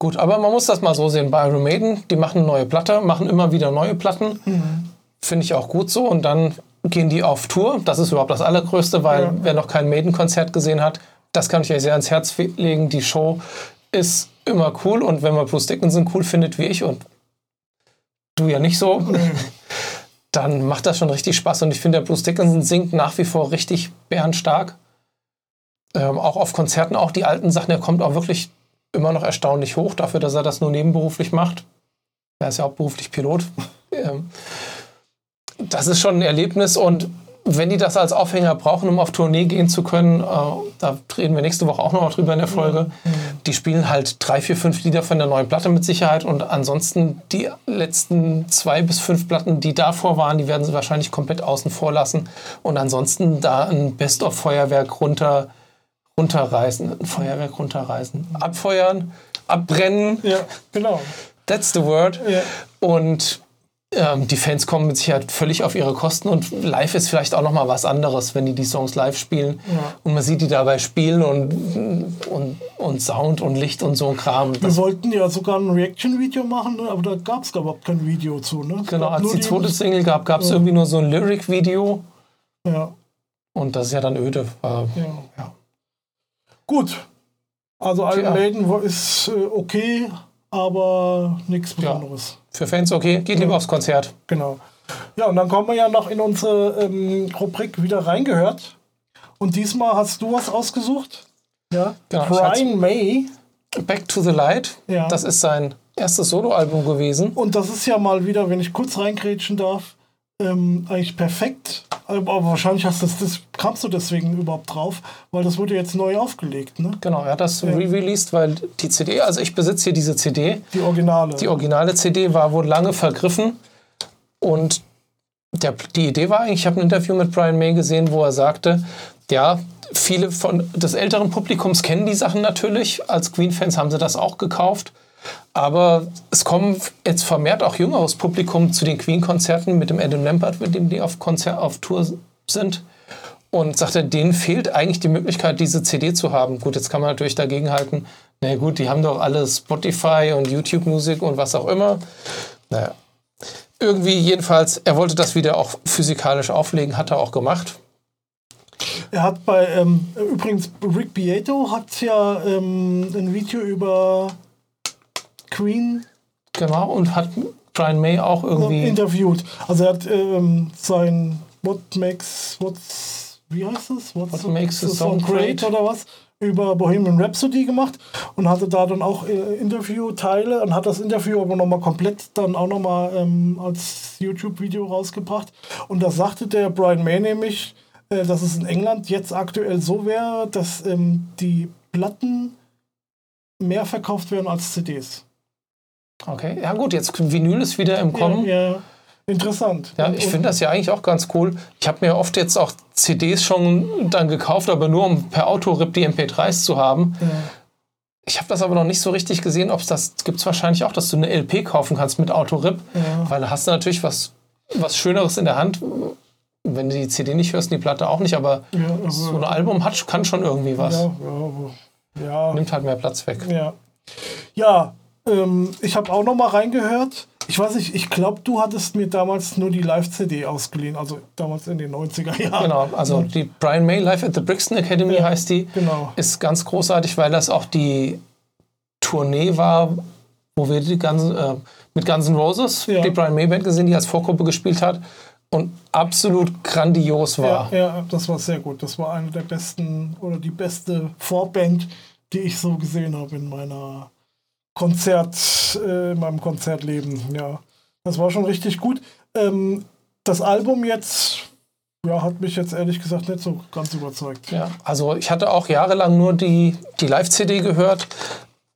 Gut, aber man muss das mal so sehen. Bei Iron Maiden, die machen neue Platte, machen immer wieder neue Platten. Mhm. Finde ich auch gut so. Und dann gehen die auf Tour. Das ist überhaupt das Allergrößte, weil ja. wer noch kein Maiden-Konzert gesehen hat, das kann ich euch sehr ans Herz legen. Die Show ist immer cool und wenn man Bruce Dickinson cool findet wie ich und du ja nicht so, dann macht das schon richtig Spaß. Und ich finde, der Bruce Dickinson singt nach wie vor richtig bärenstark. Ähm, auch auf Konzerten, auch die alten Sachen, er kommt auch wirklich immer noch erstaunlich hoch, dafür, dass er das nur nebenberuflich macht. Er ist ja auch beruflich Pilot. ähm, das ist schon ein Erlebnis und wenn die das als Aufhänger brauchen, um auf Tournee gehen zu können, äh, da reden wir nächste Woche auch noch mal drüber in der Folge, mhm. die spielen halt drei, vier, fünf Lieder von der neuen Platte mit Sicherheit und ansonsten die letzten zwei bis fünf Platten, die davor waren, die werden sie wahrscheinlich komplett außen vor lassen und ansonsten da ein Best-of-Feuerwerk runter, runterreißen, ein Feuerwerk runterreißen, abfeuern, abbrennen. Ja, genau. That's the word. Ja. Und die Fans kommen mit Sicherheit völlig auf ihre Kosten und live ist vielleicht auch noch mal was anderes, wenn die die Songs live spielen ja. und man sieht die dabei spielen und, und, und Sound und Licht und so ein Kram. Wir wollten ja sogar ein Reaction-Video machen, ne? aber da gab es überhaupt kein Video zu. Ne? Genau, als die zweite Single gab, gab es ja. irgendwie nur so ein Lyric-Video. Ja. Und das ist ja dann öde. Äh, ja. ja. Gut. Also Iron Maiden ist äh, okay, aber nichts Besonderes. Für Fans okay, geht lieber aufs Konzert. Genau. Ja, und dann kommen wir ja noch in unsere ähm, Rubrik wieder reingehört. Und diesmal hast du was ausgesucht. Ja. Genau, Brian May. Back to the Light. Ja. Das ist sein erstes Soloalbum gewesen. Und das ist ja mal wieder, wenn ich kurz reingrätschen darf, ähm, eigentlich perfekt. Aber wahrscheinlich hast das, das, kamst du deswegen überhaupt drauf, weil das wurde jetzt neu aufgelegt, ne? Genau, er hat das ja. re-released, weil die CD, also ich besitze hier diese CD. Die originale. Die originale CD war wohl lange vergriffen und der, die Idee war eigentlich, ich habe ein Interview mit Brian May gesehen, wo er sagte, ja, viele von des älteren Publikums kennen die Sachen natürlich. Als Queen-Fans haben sie das auch gekauft. Aber es kommen jetzt vermehrt auch jüngeres Publikum zu den Queen-Konzerten mit dem Adam Lambert, mit dem die auf, Konzert, auf Tour sind. Und sagte, denen fehlt eigentlich die Möglichkeit, diese CD zu haben. Gut, jetzt kann man natürlich dagegenhalten, na gut, die haben doch alle Spotify und YouTube-Musik und was auch immer. Naja. irgendwie jedenfalls, er wollte das wieder auch physikalisch auflegen, hat er auch gemacht. Er hat bei, ähm, übrigens, Rick Beato hat ja ähm, ein Video über Queen Genau, und hat Brian May auch irgendwie. interviewt. Also er hat ähm, sein What Makes, what's, wie heißt es? What's What makes a song great? oder was? über Bohemian Rhapsody gemacht und hatte da dann auch äh, Interviewteile und hat das Interview aber nochmal komplett dann auch nochmal ähm, als YouTube-Video rausgebracht. Und da sagte der Brian May nämlich, äh, dass es in England jetzt aktuell so wäre, dass ähm, die Platten mehr verkauft werden als CDs. Okay, ja gut, jetzt Vinyl ist wieder im Kommen. Ja, ja. Interessant. Ja, ich finde das ja eigentlich auch ganz cool. Ich habe mir oft jetzt auch CDs schon dann gekauft, aber nur um per Autorip die MP3s zu haben. Ja. Ich habe das aber noch nicht so richtig gesehen, ob es das gibt es wahrscheinlich auch, dass du eine LP kaufen kannst mit Autorip, Ja. weil da hast du natürlich was, was Schöneres in der Hand. Wenn du die CD nicht hörst, die Platte auch nicht, aber Ja, aber- so ein Album hat, kann schon irgendwie was. Ja, ja. Nimmt halt mehr Platz weg. Ja, ja ähm, ich habe auch noch mal reingehört. Ich weiß nicht, ich glaube, du hattest mir damals nur die Live-CD ausgeliehen, also damals in den 90er Jahren. Genau, also die Brian May Live at the Brixton Academy Ja, heißt die. genau. Ist ganz großartig, weil das auch die Tournee war, wo wir die ganzen, äh, mit Guns N' Roses Ja. die Brian May Band gesehen, die als Vorgruppe gespielt hat und absolut grandios war. Ja, ja, das war sehr gut. Das war eine der besten oder die beste Vorband, die ich so gesehen habe in meiner Konzert, äh, in meinem Konzertleben. Ja, das war schon richtig gut. Ähm, das Album jetzt, ja, hat mich jetzt ehrlich gesagt nicht so ganz überzeugt. Ja, also ich hatte auch jahrelang nur die, die Live-CD gehört.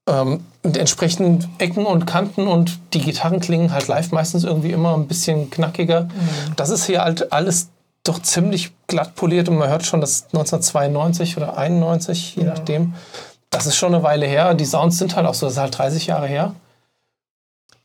Ähm, mit entsprechenden Ecken und Kanten und die Gitarren klingen halt live meistens irgendwie immer ein bisschen knackiger. Das ist hier halt alles doch ziemlich glatt poliert und man hört schon, dass 1992 oder 91, je nachdem, das ist schon eine Weile her. Die Sounds sind halt auch so, das ist halt 30 Jahre her.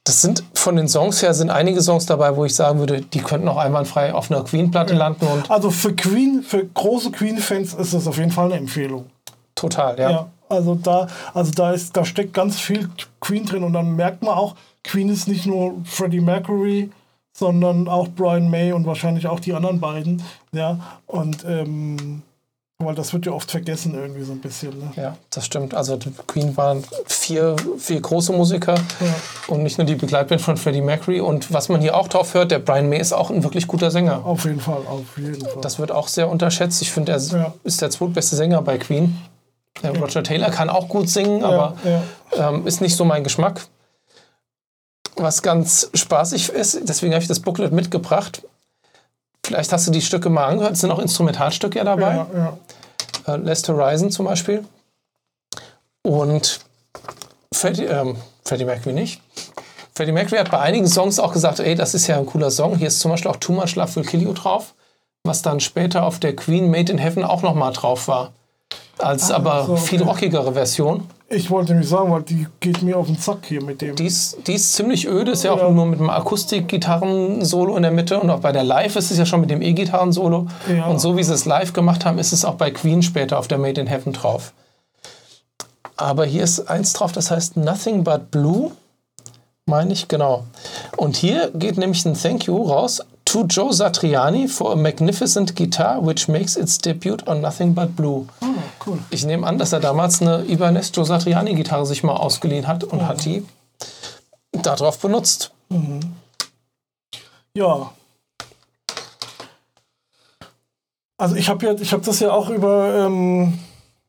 Das sind von den Songs her sind einige Songs dabei, wo ich sagen würde, die könnten auch einwandfrei auf einer Queen-Platte landen und Also für Queen, für große Queen-Fans ist das auf jeden Fall eine Empfehlung. total, ja. Ja, also da, also da ist, da steckt ganz viel Queen drin und dann merkt man auch, Queen ist nicht nur Freddie Mercury, sondern auch Brian May und wahrscheinlich auch die anderen beiden. Ja, und ähm, weil das wird ja oft vergessen irgendwie so ein bisschen. Ne? Ja, das stimmt. Also Queen waren vier, vier große Musiker und nicht nur die Begleitband von Freddie Mercury. Und was man hier auch drauf hört, der Brian May ist auch ein wirklich guter Sänger. Auf jeden Fall, auf jeden Fall. Das wird auch sehr unterschätzt. Ich finde, er Ja. ist der zweitbeste Sänger bei Queen. Der Roger Taylor kann auch gut singen, aber ja, ja. ähm, ist nicht so mein Geschmack. Was ganz spaßig ist, deswegen habe ich das Booklet mitgebracht. Vielleicht hast du die Stücke mal angehört. Es sind auch Instrumentalstücke ja dabei. Ja, ja. äh, Last Horizon zum Beispiel. Und Freddie, ähm, Freddie Mercury nicht. Freddie Mercury hat bei einigen Songs auch gesagt, ey, das ist ja ein cooler Song. Hier ist zum Beispiel auch Too Much Love Will Kill You drauf, was dann später auf der Queen Made in Heaven auch nochmal drauf war. Als aber so, okay. viel rockigere Version. Ich wollte nämlich sagen, weil die geht mir auf den Zack hier mit dem. Die ist, die ist ziemlich öde, ist ja auch Ja. nur mit einem Akustik-Gitarren-Solo in der Mitte und auch bei der Live ist es ja schon mit dem E-Gitarren-Solo. Ja. Und so wie sie es live gemacht haben, ist es auch bei Queen später auf der Made in Heaven drauf. Aber hier ist eins drauf, das heißt Nothing But Blue, meine ich, genau. Und hier geht nämlich ein Thank You raus to Joe Satriani for a magnificent guitar which makes its debut on Nothing But Blue. Ah, cool. Ich nehme an, dass er damals eine Ibanez Joe Satriani Gitarre sich mal ausgeliehen hat und hat die darauf benutzt. Ja. Also ich habe ja, ich habe das ja auch über ähm,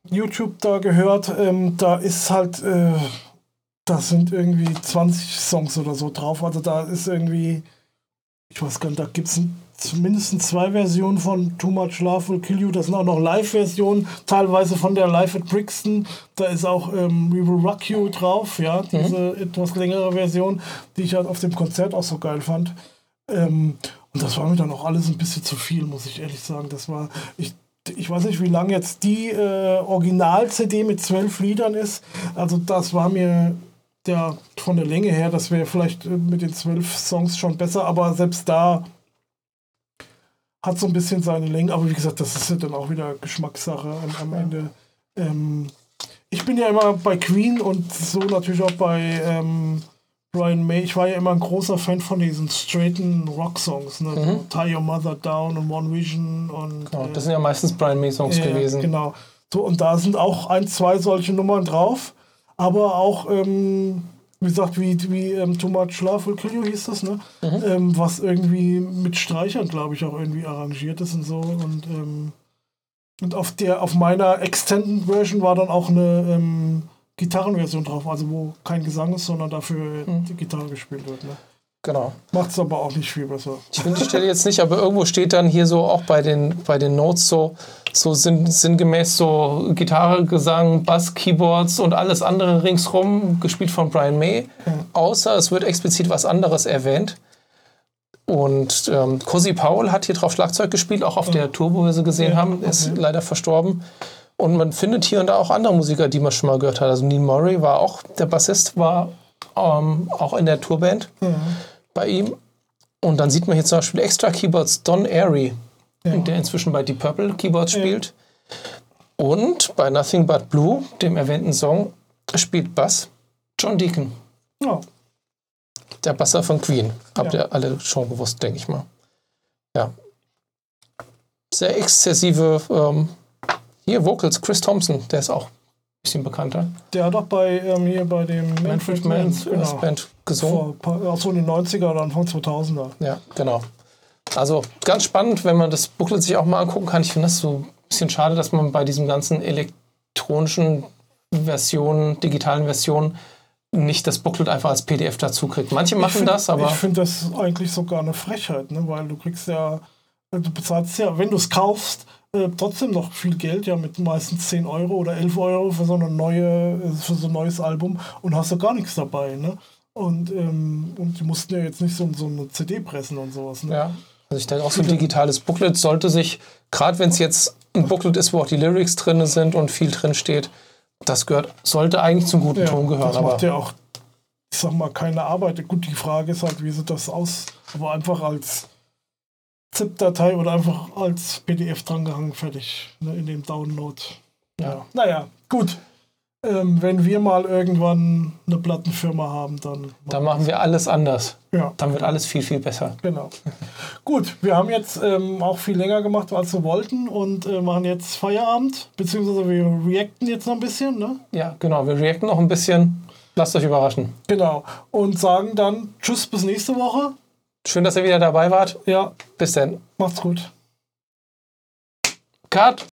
YouTube da gehört. Ähm, da ist halt, äh, da sind irgendwie 20 Songs oder so drauf. Also da ist irgendwie, ich weiß gar nicht, da gibt es mindestens zwei Versionen von Too Much Love Will Kill You. Das sind auch noch Live-Versionen, teilweise von der Live at Brixton. Da ist auch ähm, We Will Rock You drauf, ja, diese etwas längere Version, die ich halt auf dem Konzert auch so geil fand. Ähm, und das war mir dann auch alles ein bisschen zu viel, muss ich ehrlich sagen. Das war, ich, ich weiß nicht, wie lang jetzt die äh, Original-CD mit zwölf Liedern ist. Also das war mir der von der Länge her, das wäre vielleicht äh, mit den zwölf Songs schon besser, aber selbst da hat so ein bisschen seine Länge. Aber wie gesagt, das ist ja dann auch wieder Geschmackssache am, am Ende. Ähm, ich bin ja immer bei Queen und so natürlich auch bei ähm, Brian May, ich war ja immer ein großer Fan von diesen straighten Rock-Songs, ne? So Tie Your Mother Down und One Vision und. Genau, äh, das sind ja meistens Brian May-Songs ja, gewesen. Genau. So, und da sind auch ein, zwei solche Nummern drauf, aber auch, ähm, wie gesagt, wie, wie ähm, Too Much Love Will Kill You hieß das, ne? Mhm. Ähm, was irgendwie mit Streichern, glaube ich, auch irgendwie arrangiert ist und so. Und, ähm, und auf der, auf meiner Extended Version war dann auch eine ähm, Gitarrenversion drauf, also wo kein Gesang ist, sondern dafür Mhm. die Gitarre gespielt wird. Ne? Genau. Macht es aber auch nicht viel besser. Ich finde die Stelle jetzt nicht, aber irgendwo steht dann hier so auch bei den, bei den Notes so, so sinn, sinngemäß so Gitarre, Gesang, Bass, Keyboards und alles andere ringsrum, gespielt von Brian May. Außer es wird explizit was anderes erwähnt. Und ähm, Cosi Powell hat hier drauf Schlagzeug gespielt, auch auf der Tour, wo wir sie gesehen Ja, haben. Ist okay. leider verstorben. Und man findet hier und da auch andere Musiker, die man schon mal gehört hat. Also Neil Murray war auch, der Bassist war ähm, auch in der Tourband bei ihm. Und dann sieht man hier zum Beispiel extra Keyboards Don Airy, der inzwischen bei Deep Purple Keyboards spielt. Und bei Nothing But Blue, dem erwähnten Song, spielt Bass John Deacon, Ja, der Basser von Queen. Habt Ja. ihr alle schon gewusst, denke ich mal. Ja. Sehr exzessive, ähm, hier Vocals, Chris Thompson, der ist auch bisschen bekannter. der hat auch bei ähm, hier bei dem Manfred Mann's genau, Band gesungen. vor auch so in den 90er oder Anfang 2000er. Ja, genau. Also ganz spannend, wenn man das Booklet sich auch mal angucken kann. Ich finde das so ein bisschen schade, dass man bei diesen ganzen elektronischen Versionen, digitalen Versionen, nicht das Booklet einfach als PDF dazu kriegt. Manche machen find, das, aber Ich finde das eigentlich sogar eine Frechheit, ne? weil du kriegst ja, du bezahlst ja, wenn du es kaufst, äh, trotzdem noch viel Geld, ja, mit meistens 10 Euro oder 11 Euro für so, eine neue, äh, für so ein neues Album und hast du gar nichts dabei. Ne? Und, ähm, und die mussten ja jetzt nicht so, so eine CD pressen und sowas. Ne? ja. Also ich denke auch so ein digitales Booklet sollte sich, gerade wenn es jetzt ein Booklet ist, wo auch die Lyrics drin sind und viel drin steht, das gehört, sollte eigentlich zum guten Ton gehören. das Aber macht ja auch, ich sag mal, keine Arbeit. Gut, die Frage ist halt, wie sieht das aus? Aber einfach als ZIP-Datei oder einfach als PDF drangehangen, fertig, ne, in dem Download. ja. Naja, gut. Ähm, wenn wir mal irgendwann eine Plattenfirma haben, dann. da machen wir alles anders. Ja, Dann wird alles viel, viel besser. genau. gut, wir haben jetzt ähm, auch viel länger gemacht, als wir wollten und äh, machen jetzt Feierabend, beziehungsweise wir reacten jetzt noch ein bisschen, ne? Ja, genau. Wir reacten noch ein bisschen. Lasst euch überraschen. Genau. Und sagen dann Tschüss bis nächste Woche. Schön, dass ihr wieder dabei wart. Ja, Bis dann. macht's gut. Cut.